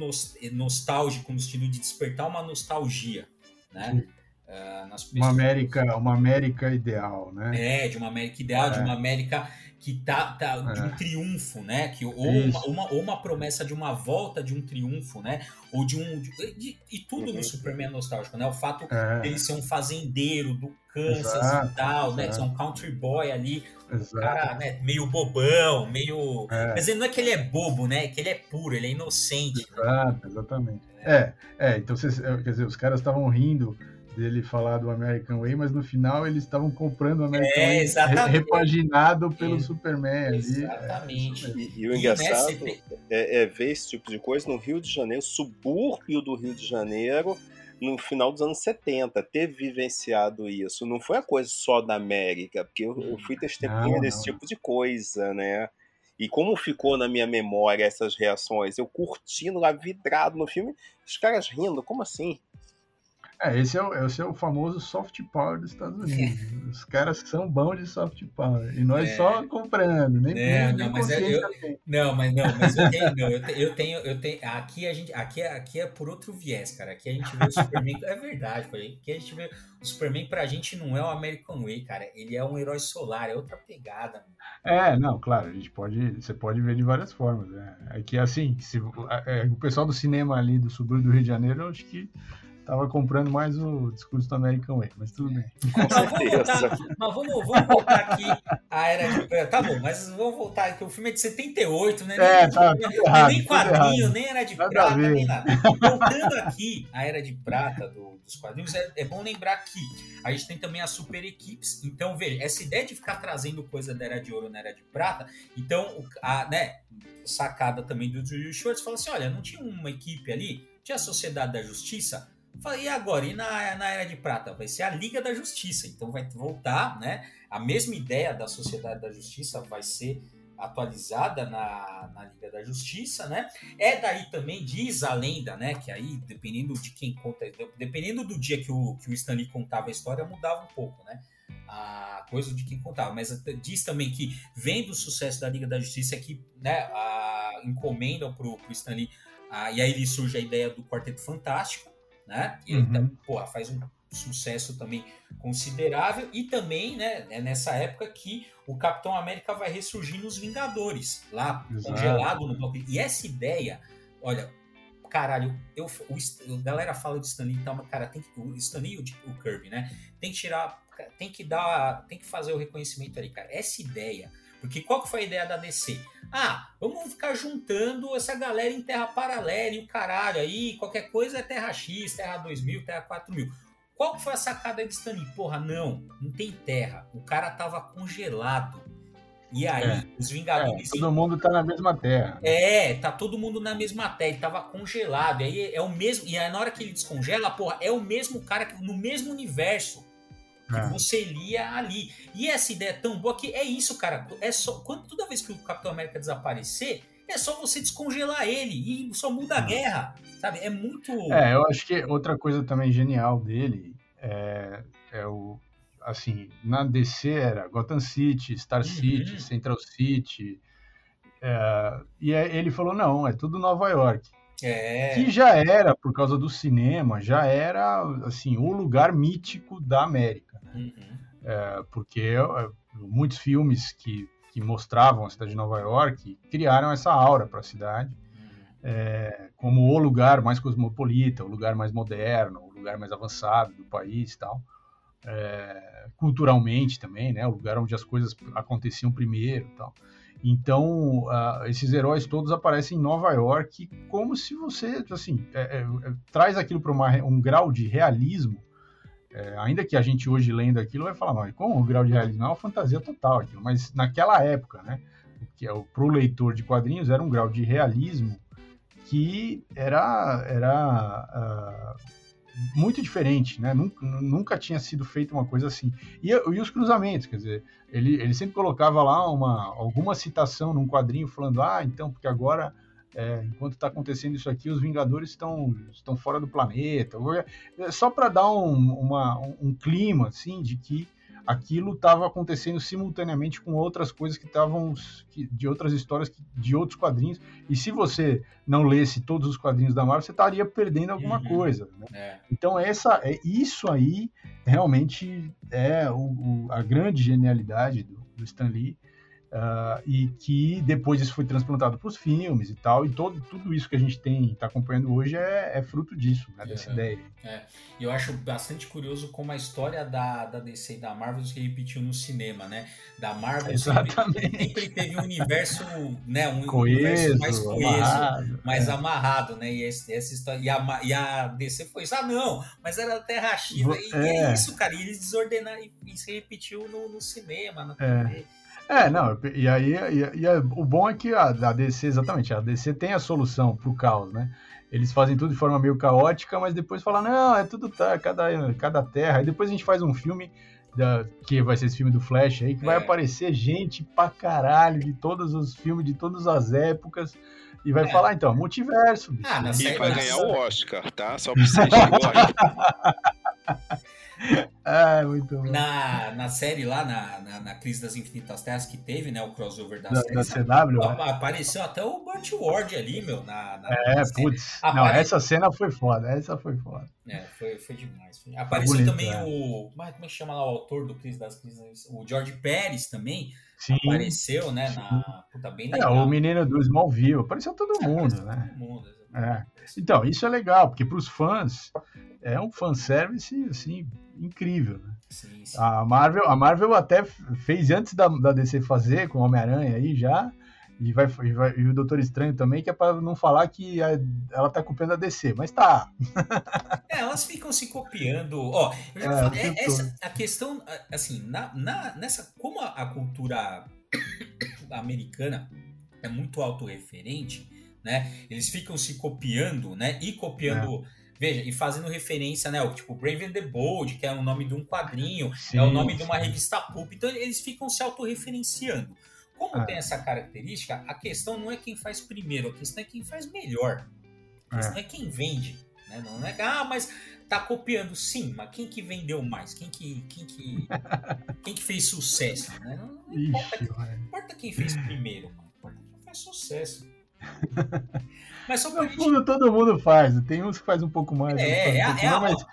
nostálgico no sentido de despertar uma nostalgia, né? Sim. Uh, uma América, uma América ideal, né? É, de uma América ideal, é. de uma América que tá, tá de um é. triunfo, né? Que ou uma, uma, ou uma promessa de uma volta de um triunfo, né? Ou de um de, de, e tudo no Superman é nostálgico, né? O fato é. dele ser um fazendeiro do Kansas exato, e tal, exato. né? Ser um country boy ali, um cara, né? Meio bobão, meio. É. Mas ele não é que ele é bobo, né? É que ele é puro, ele é inocente. Exato, né? exatamente. É, é. Então, vocês, quer dizer, os caras estavam rindo dele falar do American Way, mas no final eles estavam comprando o American é, Way repaginado pelo é, Superman ali. Exatamente. É, e, e, o engraçado é, é, ver esse tipo de coisa no Rio de Janeiro, subúrbio do Rio de Janeiro, no final dos anos 70, ter vivenciado isso. Não foi a coisa só da América, porque eu, eu fui testemunha desse tipo de coisa, né? E como ficou na minha memória essas reações? Eu curtindo lá, vidrado no filme, os caras rindo, como assim? É, esse é o, esse é o famoso soft power dos Estados Unidos. Os caras são bons de soft power. E nós é. só comprando, nem, é, nem, não, mas é, eu, não, mas não, mas eu tenho, não, eu, tenho, eu tenho, eu tenho, aqui a gente, aqui, é, aqui é por outro viés, cara. Aqui a gente vê o Superman, é verdade, aqui a gente vê o Superman pra gente não é o American Way, cara. Ele é um herói solar, é outra pegada. É, não, claro, a gente pode, você pode ver de várias formas. Né? É que assim, se, é, o pessoal do cinema ali do subúrbio do Rio de Janeiro, eu acho que Tava comprando mais o discurso do American Way, mas tudo bem. Com certeza. Mas vamos, vamos voltar aqui à Era de Tá bom, mas vamos voltar aqui. O filme é de 78, né? É, tá, nem, errado, nem quadrinho, nem Era de nada Prata, nem nada. Voltando aqui à Era de Prata do, dos quadrinhos, é, é, bom lembrar que a gente tem também as super equipes. Então, veja, essa ideia de ficar trazendo coisa da Era de Ouro na Era de Prata, então, a, né, sacada também do Julius Schwartz, fala assim, olha, não tinha uma equipe ali, tinha a Sociedade da Justiça, E agora? E na, na Era de Prata? Vai ser a Liga da Justiça. Então vai voltar, né? A mesma ideia da Sociedade da Justiça vai ser atualizada na, na Liga da Justiça, né? É daí também, diz a lenda, né? Que aí, dependendo de quem conta, dependendo do dia que o, que o Stanley contava a história, mudava um pouco, né? A coisa de quem contava. Mas diz também que, vendo o sucesso da Liga da Justiça, é que né, a, encomendam pro, pro Stanley, a, e aí surge a ideia do Quarteto Fantástico, né? E uhum. Então, porra, faz um sucesso também considerável e também, né, é nessa época que o Capitão América vai ressurgir nos Vingadores, lá Exato. congelado no bloco. E essa ideia, olha, caralho, eu, o, a galera fala de Stanley, então, cara, tem que, o Stanley e o, o Kirby, né? Tem que tirar, tem que dar, tem que fazer o reconhecimento ali, cara. Essa ideia porque qual que foi a ideia da DC? Ah, vamos ficar juntando essa galera em terra paralela e o caralho aí, qualquer coisa é terra X, terra 2000, terra 4000. Qual que foi a sacada de Stanley? Porra, não, não tem terra. O cara tava congelado. E aí, é, os Vingadores. É, todo mundo tá na mesma terra. É, tá todo mundo na mesma terra. Ele tava congelado. E aí é o mesmo. E aí, na hora que ele descongela, porra, é o mesmo cara que, no mesmo universo que é. você lia ali. E essa ideia é tão boa que é isso, cara. É só quando toda vez que o Capitão América desaparecer, é só você descongelar ele e só muda a é. guerra, sabe? É muito. É, eu acho que outra coisa também genial dele é, é o assim na DC era Gotham City, Star uhum. City, Central City. É, e ele falou não, é tudo Nova York. É. Que já era, por causa do cinema, já era assim o lugar mítico da América. Uhum. É, porque é, muitos filmes que, que mostravam a cidade de Nova York criaram essa aura para a cidade uhum. é, como o lugar mais cosmopolita, o lugar mais moderno, o lugar mais avançado do país tal. É, culturalmente também, né? O lugar onde as coisas aconteciam primeiro tal. Então, uh, esses heróis todos aparecem em Nova York como se você, assim, é, é, é traz aquilo para um grau de realismo é, ainda que a gente hoje lendo aquilo vai falar, mas com o grau de realismo? É uma fantasia total aquilo, mas naquela época, né, que é para o leitor de quadrinhos era um grau de realismo que era era uh, muito diferente, né? Nunca, nunca tinha sido feita uma coisa assim. E, e os cruzamentos, quer dizer, ele, ele sempre colocava lá uma alguma citação num quadrinho falando, ah, então porque agora é, enquanto está acontecendo isso aqui, os Vingadores estão, estão fora do planeta. É só para dar um, uma, um, clima, assim, de que aquilo estava acontecendo simultaneamente com outras coisas que estavam de outras histórias de outros quadrinhos e se você não lesse todos os quadrinhos da Marvel você estaria perdendo alguma uhum. coisa né? é. então essa é isso aí realmente é o, o, a grande genialidade do, do Stan Lee Uh, e que depois isso foi transplantado para os filmes e tal, e todo, tudo isso que a gente tem, está acompanhando hoje é, é, fruto disso, né, dessa é, ideia. É. Eu acho bastante curioso como a história da, da DC e da Marvel se repetiu no cinema, né? Da Marvel sempre, sempre, teve um universo, né, um coeso, universo mais coeso, amarrado, mais é. amarrado, né? E esse, essa história, e a, e a DC foi isso, ah não, mas era Terra X, e é. é isso, cara, e eles desordenaram, e, se repetiu no, no cinema, na TV. É, não, e aí e, e, o bom é que a, a, DC, exatamente, a DC tem a solução pro caos, né? Eles fazem tudo de forma meio caótica, mas depois falam, não, é tudo tá, cada, cada terra. Aí depois a gente faz um filme, da, que vai ser esse filme do Flash aí, que é. vai aparecer gente pra caralho de todos os filmes, de todas as épocas, e vai é. falar, então, multiverso. Bicho. Ah, e vai ganhar o Oscar, tá? Só pra vocês que Ah, muito bom. Na, na série lá, na, na, na, Crise das Infinitas Terras, que teve, né? O crossover da, da série. Da CW? Apareceu até o Burt Ward ali, meu. Na, na é, putz. Apare... Não, essa cena foi foda. Essa foi foda. É, foi, foi demais. Apareceu bonito, também é. o. Como é que chama lá o autor do Crise das Crises? O George Pérez também. Sim, apareceu, né? Na, puta, bem legal. É, o menino do Smallville. Apareceu todo é, mundo, né? Todo mundo, é. Então, isso é legal, porque para os fãs é um fanservice assim incrível. Né? Sim, sim. A Marvel, a Marvel até fez antes da, da DC fazer com o Homem-Aranha aí já. E, vai, e, vai, e o Doutor Estranho também, que é para não falar que a, ela tá copiando a DC, mas tá. é, elas ficam se copiando. Ó, é, falei, é, essa, a questão, assim, na, na, nessa. Como a, a cultura americana é muito autorreferente, né? Eles ficam se copiando, né? E copiando. É. Veja, e fazendo referência, né? Tipo, Brave and the Bold, que é o nome de um quadrinho, sim, é o nome sim. de uma revista pulp. Então eles ficam se autorreferenciando. Como é. tem essa característica, a questão não é quem faz primeiro, a questão é quem faz melhor. A questão é, é quem vende. Né? Não é, ah, mas tá copiando. Sim, mas quem que vendeu mais? Quem que, quem que, quem que fez sucesso? Né? Não, não, importa, Ixi, importa, quem fez primeiro, mano. importa quem faz sucesso. Mas só no fundo, gente... todo mundo faz. Tem uns que faz um pouco mais. É, é, um é, a, mas,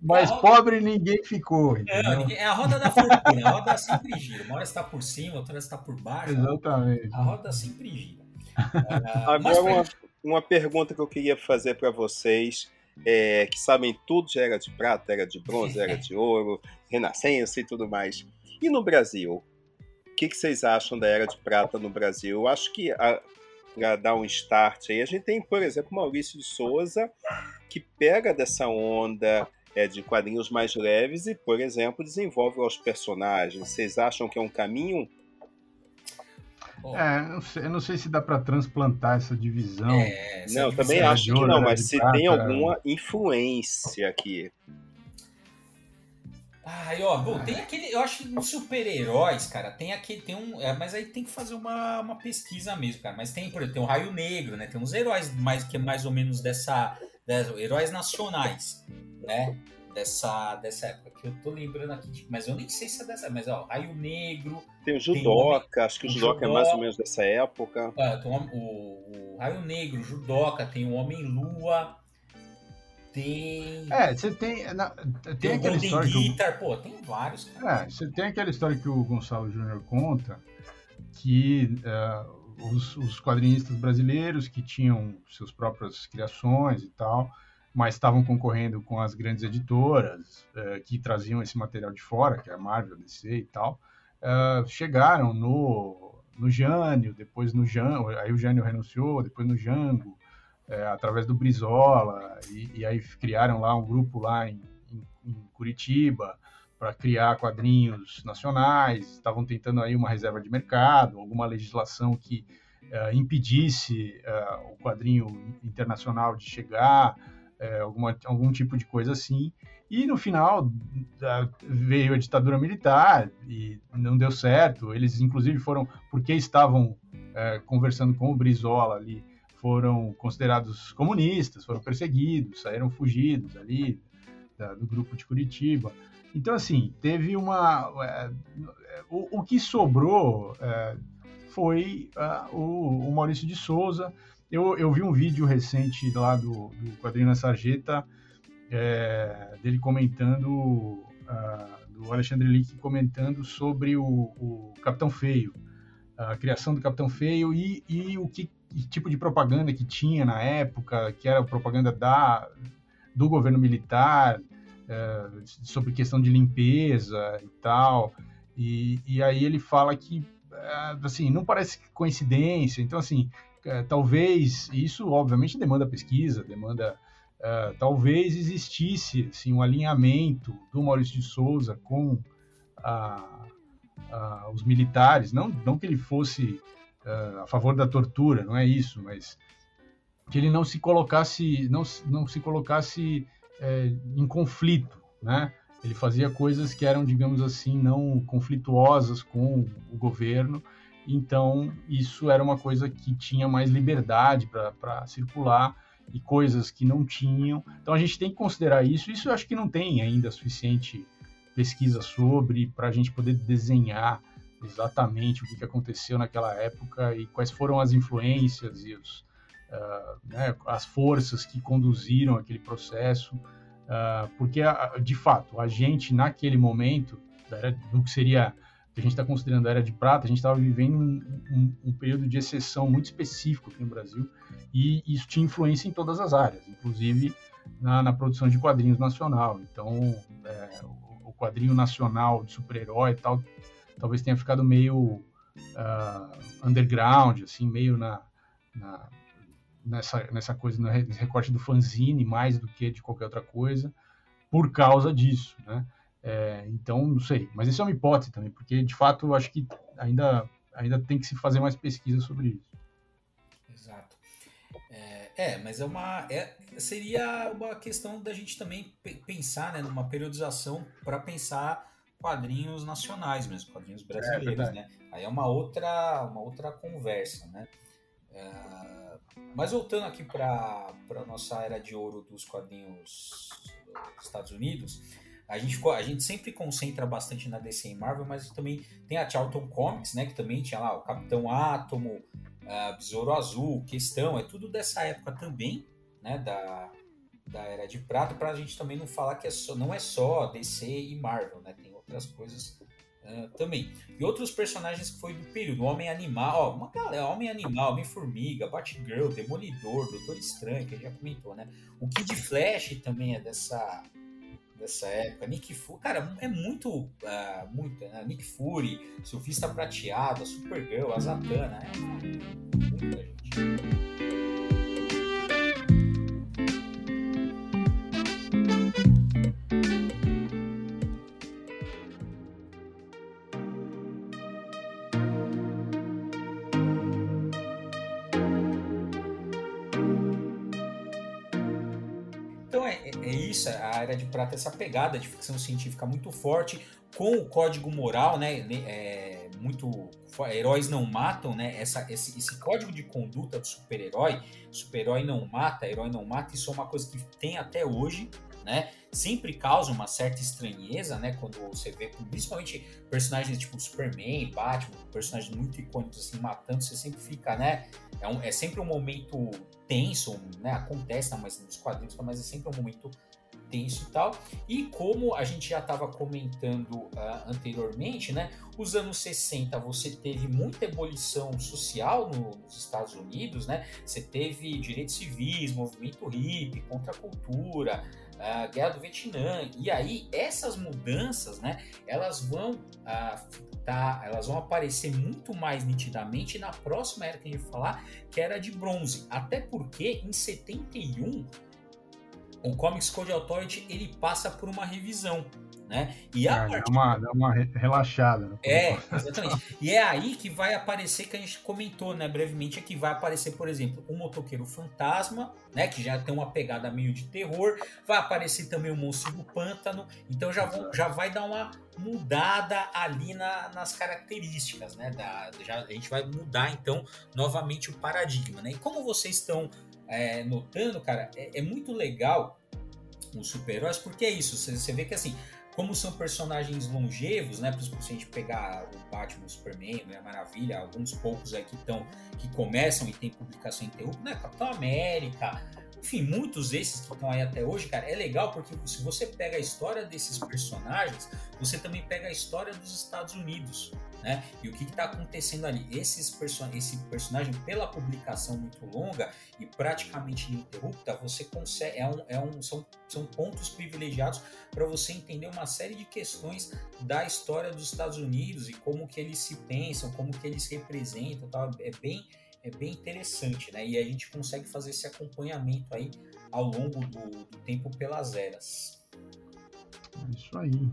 mas pobre ninguém ficou. Não, é a roda da fortuna. a roda sempre gira. Uma hora está por cima, outra hora está por baixo. Exatamente. A roda sempre gira. Uh, Agora, uma, uma pergunta que eu queria fazer para vocês. É, que sabem tudo de era de prata, era de bronze, era de ouro, renascença e tudo mais. E no Brasil? O que, que vocês acham da era de prata no Brasil? Eu acho que a, para dar um start aí. A gente tem, por exemplo, Maurício de Souza, que pega dessa onda é, de quadrinhos mais leves e, por exemplo, desenvolve os personagens. Vocês acham que é um caminho? É, não sei, eu não sei se dá para transplantar essa divisão. É, essa não, divisão também acho que não, mas se prata, tem alguma influência aqui. Ai, ó, bom, tem aquele. Eu acho que nos super-heróis, cara, tem aquele. Tem um. É, mas aí tem que fazer uma, uma pesquisa mesmo, cara. Mas tem, por exemplo, tem o Raio Negro, né? Tem uns heróis mais que é mais ou menos dessa. dessa heróis nacionais, né? Dessa, dessa época. Que eu tô lembrando aqui, de, mas eu nem sei se é dessa. Mas, ó, Raio Negro. Tem o Judoca, tem o, acho que o Judoca, é mais ou menos dessa época. É, o, o, o Raio Negro, Judoca, tem o Homem-Lua. Tem. É, você tem. Na, tem, tem aquela história. Guitar, que o, pô, tem vários. Cara. É, você tem aquela história que o Gonçalo Júnior conta que uh, os, os quadrinistas brasileiros que tinham suas próprias criações e tal, mas estavam concorrendo com as grandes editoras uh, que traziam esse material de fora, que é a Marvel, DC e tal, uh, chegaram no, no Jânio, depois no Jango, aí o Jânio renunciou, depois no Jango, é, através do Brizola, e, e, aí criaram lá um grupo lá em, em, em Curitiba para criar quadrinhos nacionais, estavam tentando aí uma reserva de mercado, alguma legislação que uh, impedisse uh, o quadrinho internacional de chegar, uh, alguma, algum tipo de coisa assim. E no final veio a ditadura militar e não deu certo. Eles, inclusive, foram porque estavam conversando com o Brizola ali foram considerados comunistas, foram perseguidos, saíram fugidos ali da, do grupo de Curitiba. Então, assim, teve uma. É, o, o, que sobrou é, foi uh, o, o, Maurício de Souza. Eu, eu, vi um vídeo recente lá do, do Quadrinho na Sarjeta, é, dele comentando, do Alexandre Lick comentando sobre o, o Capitão Feio, a criação do Capitão Feio e, e o que tipo de propaganda que tinha na época, que era propaganda da, do governo militar, é, sobre questão de limpeza e tal. E, e aí ele fala que, é, assim, não parece coincidência. Então, assim, é, talvez, isso obviamente demanda pesquisa, demanda. É, talvez existisse assim, um alinhamento do Maurício de Souza com a, a, os militares, não, não que ele fosse uh, a favor da tortura, não é isso, mas que ele não se colocasse, não, não se colocasse é, em conflito, né? Ele fazia coisas que eram, digamos assim, não conflituosas com o governo então isso era uma coisa que tinha mais liberdade para circular e coisas que não tinham. Então a gente tem que considerar isso. Isso eu acho que não tem ainda suficiente pesquisa sobre para a gente poder desenhar exatamente o que, aconteceu naquela época e quais foram as influências e os, uh, né, as forças que conduziram aquele processo, uh, porque de fato a gente naquele momento do que seria que a gente está considerando a era de prata, a gente estava vivendo um, um, um, período de exceção muito específico aqui no Brasil e isso tinha influência em todas as áreas, inclusive na, na produção de quadrinhos nacional. Então, é, o, o, quadrinho nacional de super-herói e tal talvez tenha ficado meio uh, underground, assim, meio na, na, nessa, nessa coisa, no recorte do fanzine, mais do que de qualquer outra coisa, por causa disso, né? É, então, não sei, mas isso é uma hipótese também, porque de fato eu acho que ainda, ainda tem que se fazer mais pesquisa sobre isso. Exato. É, é mas é uma. É, seria uma questão da gente também pensar né, numa periodização para pensar quadrinhos nacionais mesmo, quadrinhos é, brasileiros, é, né? Aí é uma outra, uma outra conversa, né? É, mas voltando aqui para a nossa era de ouro dos quadrinhos dos Estados Unidos, a gente, a gente sempre concentra bastante na DC e Marvel, mas também tem a Charlton Comics, né? Que também tinha lá o Capitão Átomo, uh, Besouro Azul, Questão, é tudo dessa época também, né? Da, da Era de Prata, para a gente também não falar que é só, não é só DC e Marvel, né? Tem outras coisas uh, também. E outros personagens que foi do período, Homem Animal, ó, uma galera, Homem Animal, Homem-Formiga, Batgirl, Demolidor, Doutor Estranho, que a gente já comentou, né? O Kid Flash também é dessa dessa época. Nick Fury, cara, é muito. Uh, muito né? Nick Fury, Surfista Prateado, Supergirl, a. É muita gente. Era de Prata essa pegada de ficção científica muito forte, com o código moral, né? É, muito. Heróis não matam, né? Essa, esse, esse código de conduta do super-herói, super-herói não mata, herói não mata, isso é uma coisa que tem até hoje, né? Sempre causa uma certa estranheza, né? Quando você vê, principalmente personagens tipo Superman, Batman, personagens muito icônicos assim, matando, você sempre fica, né? É, um, é sempre um momento tenso, né? Acontece mas nos quadrinhos, mas é sempre um momento tenso e tal. E como a gente já estava comentando uh, anteriormente, né? Os anos 60 você teve muita ebulição social no, nos Estados Unidos, né? Você teve direitos civis, movimento hippie, contra a cultura, uh, guerra do Vietnã. E aí essas mudanças, né? Elas vão uh, Tá, elas vão aparecer muito mais nitidamente na próxima era que a gente falar, que era de bronze. Até porque em 71 o Comics Code Authority ele passa por uma revisão. Né? E a é, dá, uma, uma relaxada. Né? É, exatamente. e é aí que vai aparecer, que a gente comentou né, brevemente, é que vai aparecer, por exemplo, o Motoqueiro Fantasma, né, que já tem uma pegada meio de terror, vai aparecer também o Monstro do Pântano, então já, vão, já vai dar uma mudada ali na, nas características, né? Da, já, a gente vai mudar, então, novamente o paradigma, né? E como vocês estão é, notando, cara, é, é, muito legal os super-heróis, porque é isso, você, vê que assim, como são personagens longevos, né? Se a gente pegar o Batman, o Superman, né, Maravilha, alguns poucos aí que estão, que começam e tem publicação ininterrupta, né? Capitão América, enfim, muitos desses que estão aí até hoje, cara, é legal porque se você pega a história desses personagens, você também pega a história dos Estados Unidos, né? E o que está acontecendo ali? Esses person esse personagem, pela publicação muito longa e praticamente ininterrupta, você consegue. É um, é um, são, são pontos privilegiados para você entender uma série de questões da história dos Estados Unidos e como que eles se pensam, como que eles representam. Tal. É bem é bem interessante, né? E a gente consegue fazer esse acompanhamento aí ao longo do, do tempo pelas eras. É isso aí.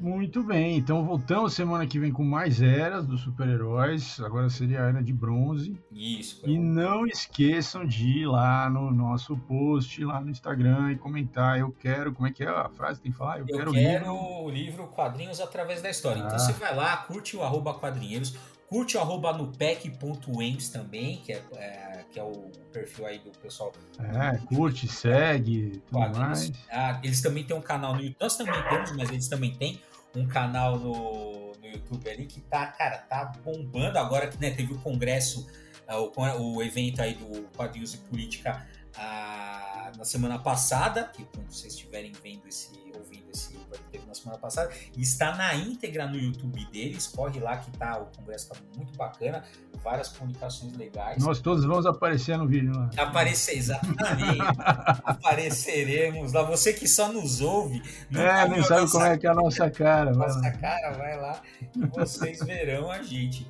Muito bem, então voltamos semana que vem com mais eras dos super-heróis. Agora seria a era de bronze. Isso. E não esqueçam de ir lá no nosso post, lá no Instagram e comentar. Eu quero, como é que é a frase? Tem que falar? Eu, eu quero, quero o livro Quadrinhos através da história. Então ah. Então você vai lá, curte o arroba quadrinheiros, curte o arroba nupec.ems também, que é, é, que é o perfil aí do pessoal. É, curte, segue, tudo mais. Ah, eles também têm um canal no YouTube. Nós também temos, mas eles também têm um canal no, no YouTube ali que tá, cara, tá bombando agora que né, teve o congresso, uh, o, o evento aí do Quadrinhos e Política uh, na semana passada, que quando vocês estiverem vendo esse, ouvindo esse teve na semana passada, está na íntegra no YouTube deles, corre lá que tá, o congresso tá muito bacana, várias comunicações legais. Nós todos vamos aparecer no vídeo lá. Aparecer, exatamente. Apareceremos lá. Você que só nos ouve. É, nem sabe como é que é a nossa cara. Nossa cara, vai lá e vocês verão a gente.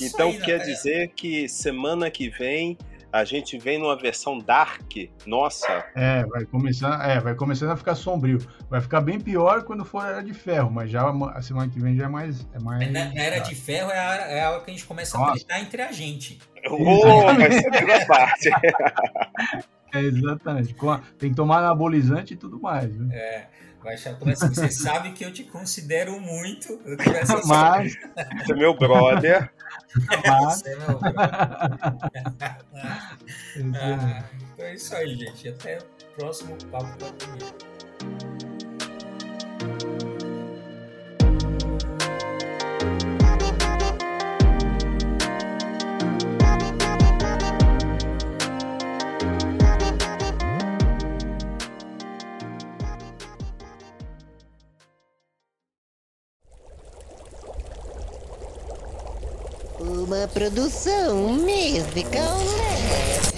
É então aí, quer dizer que semana que vem a gente vem numa versão dark, nossa. É, vai começar, é, vai começando a ficar sombrio. Vai ficar bem pior quando for a Era de Ferro, mas já a semana que vem já é mais. É mais na, na Era de Ferro é a, é a hora que a gente começa nossa. a gritar entre a gente. Oh, vai ser a parte. é, exatamente. Tem que tomar anabolizante e tudo mais. Né? É. Vai começa, você sabe que eu te considero muito. Eu Mas. Você é meu brother. Mas... Você é meu brother. ah, então é isso aí, gente. Até o próximo Papo da Primeira. Produção musical leve.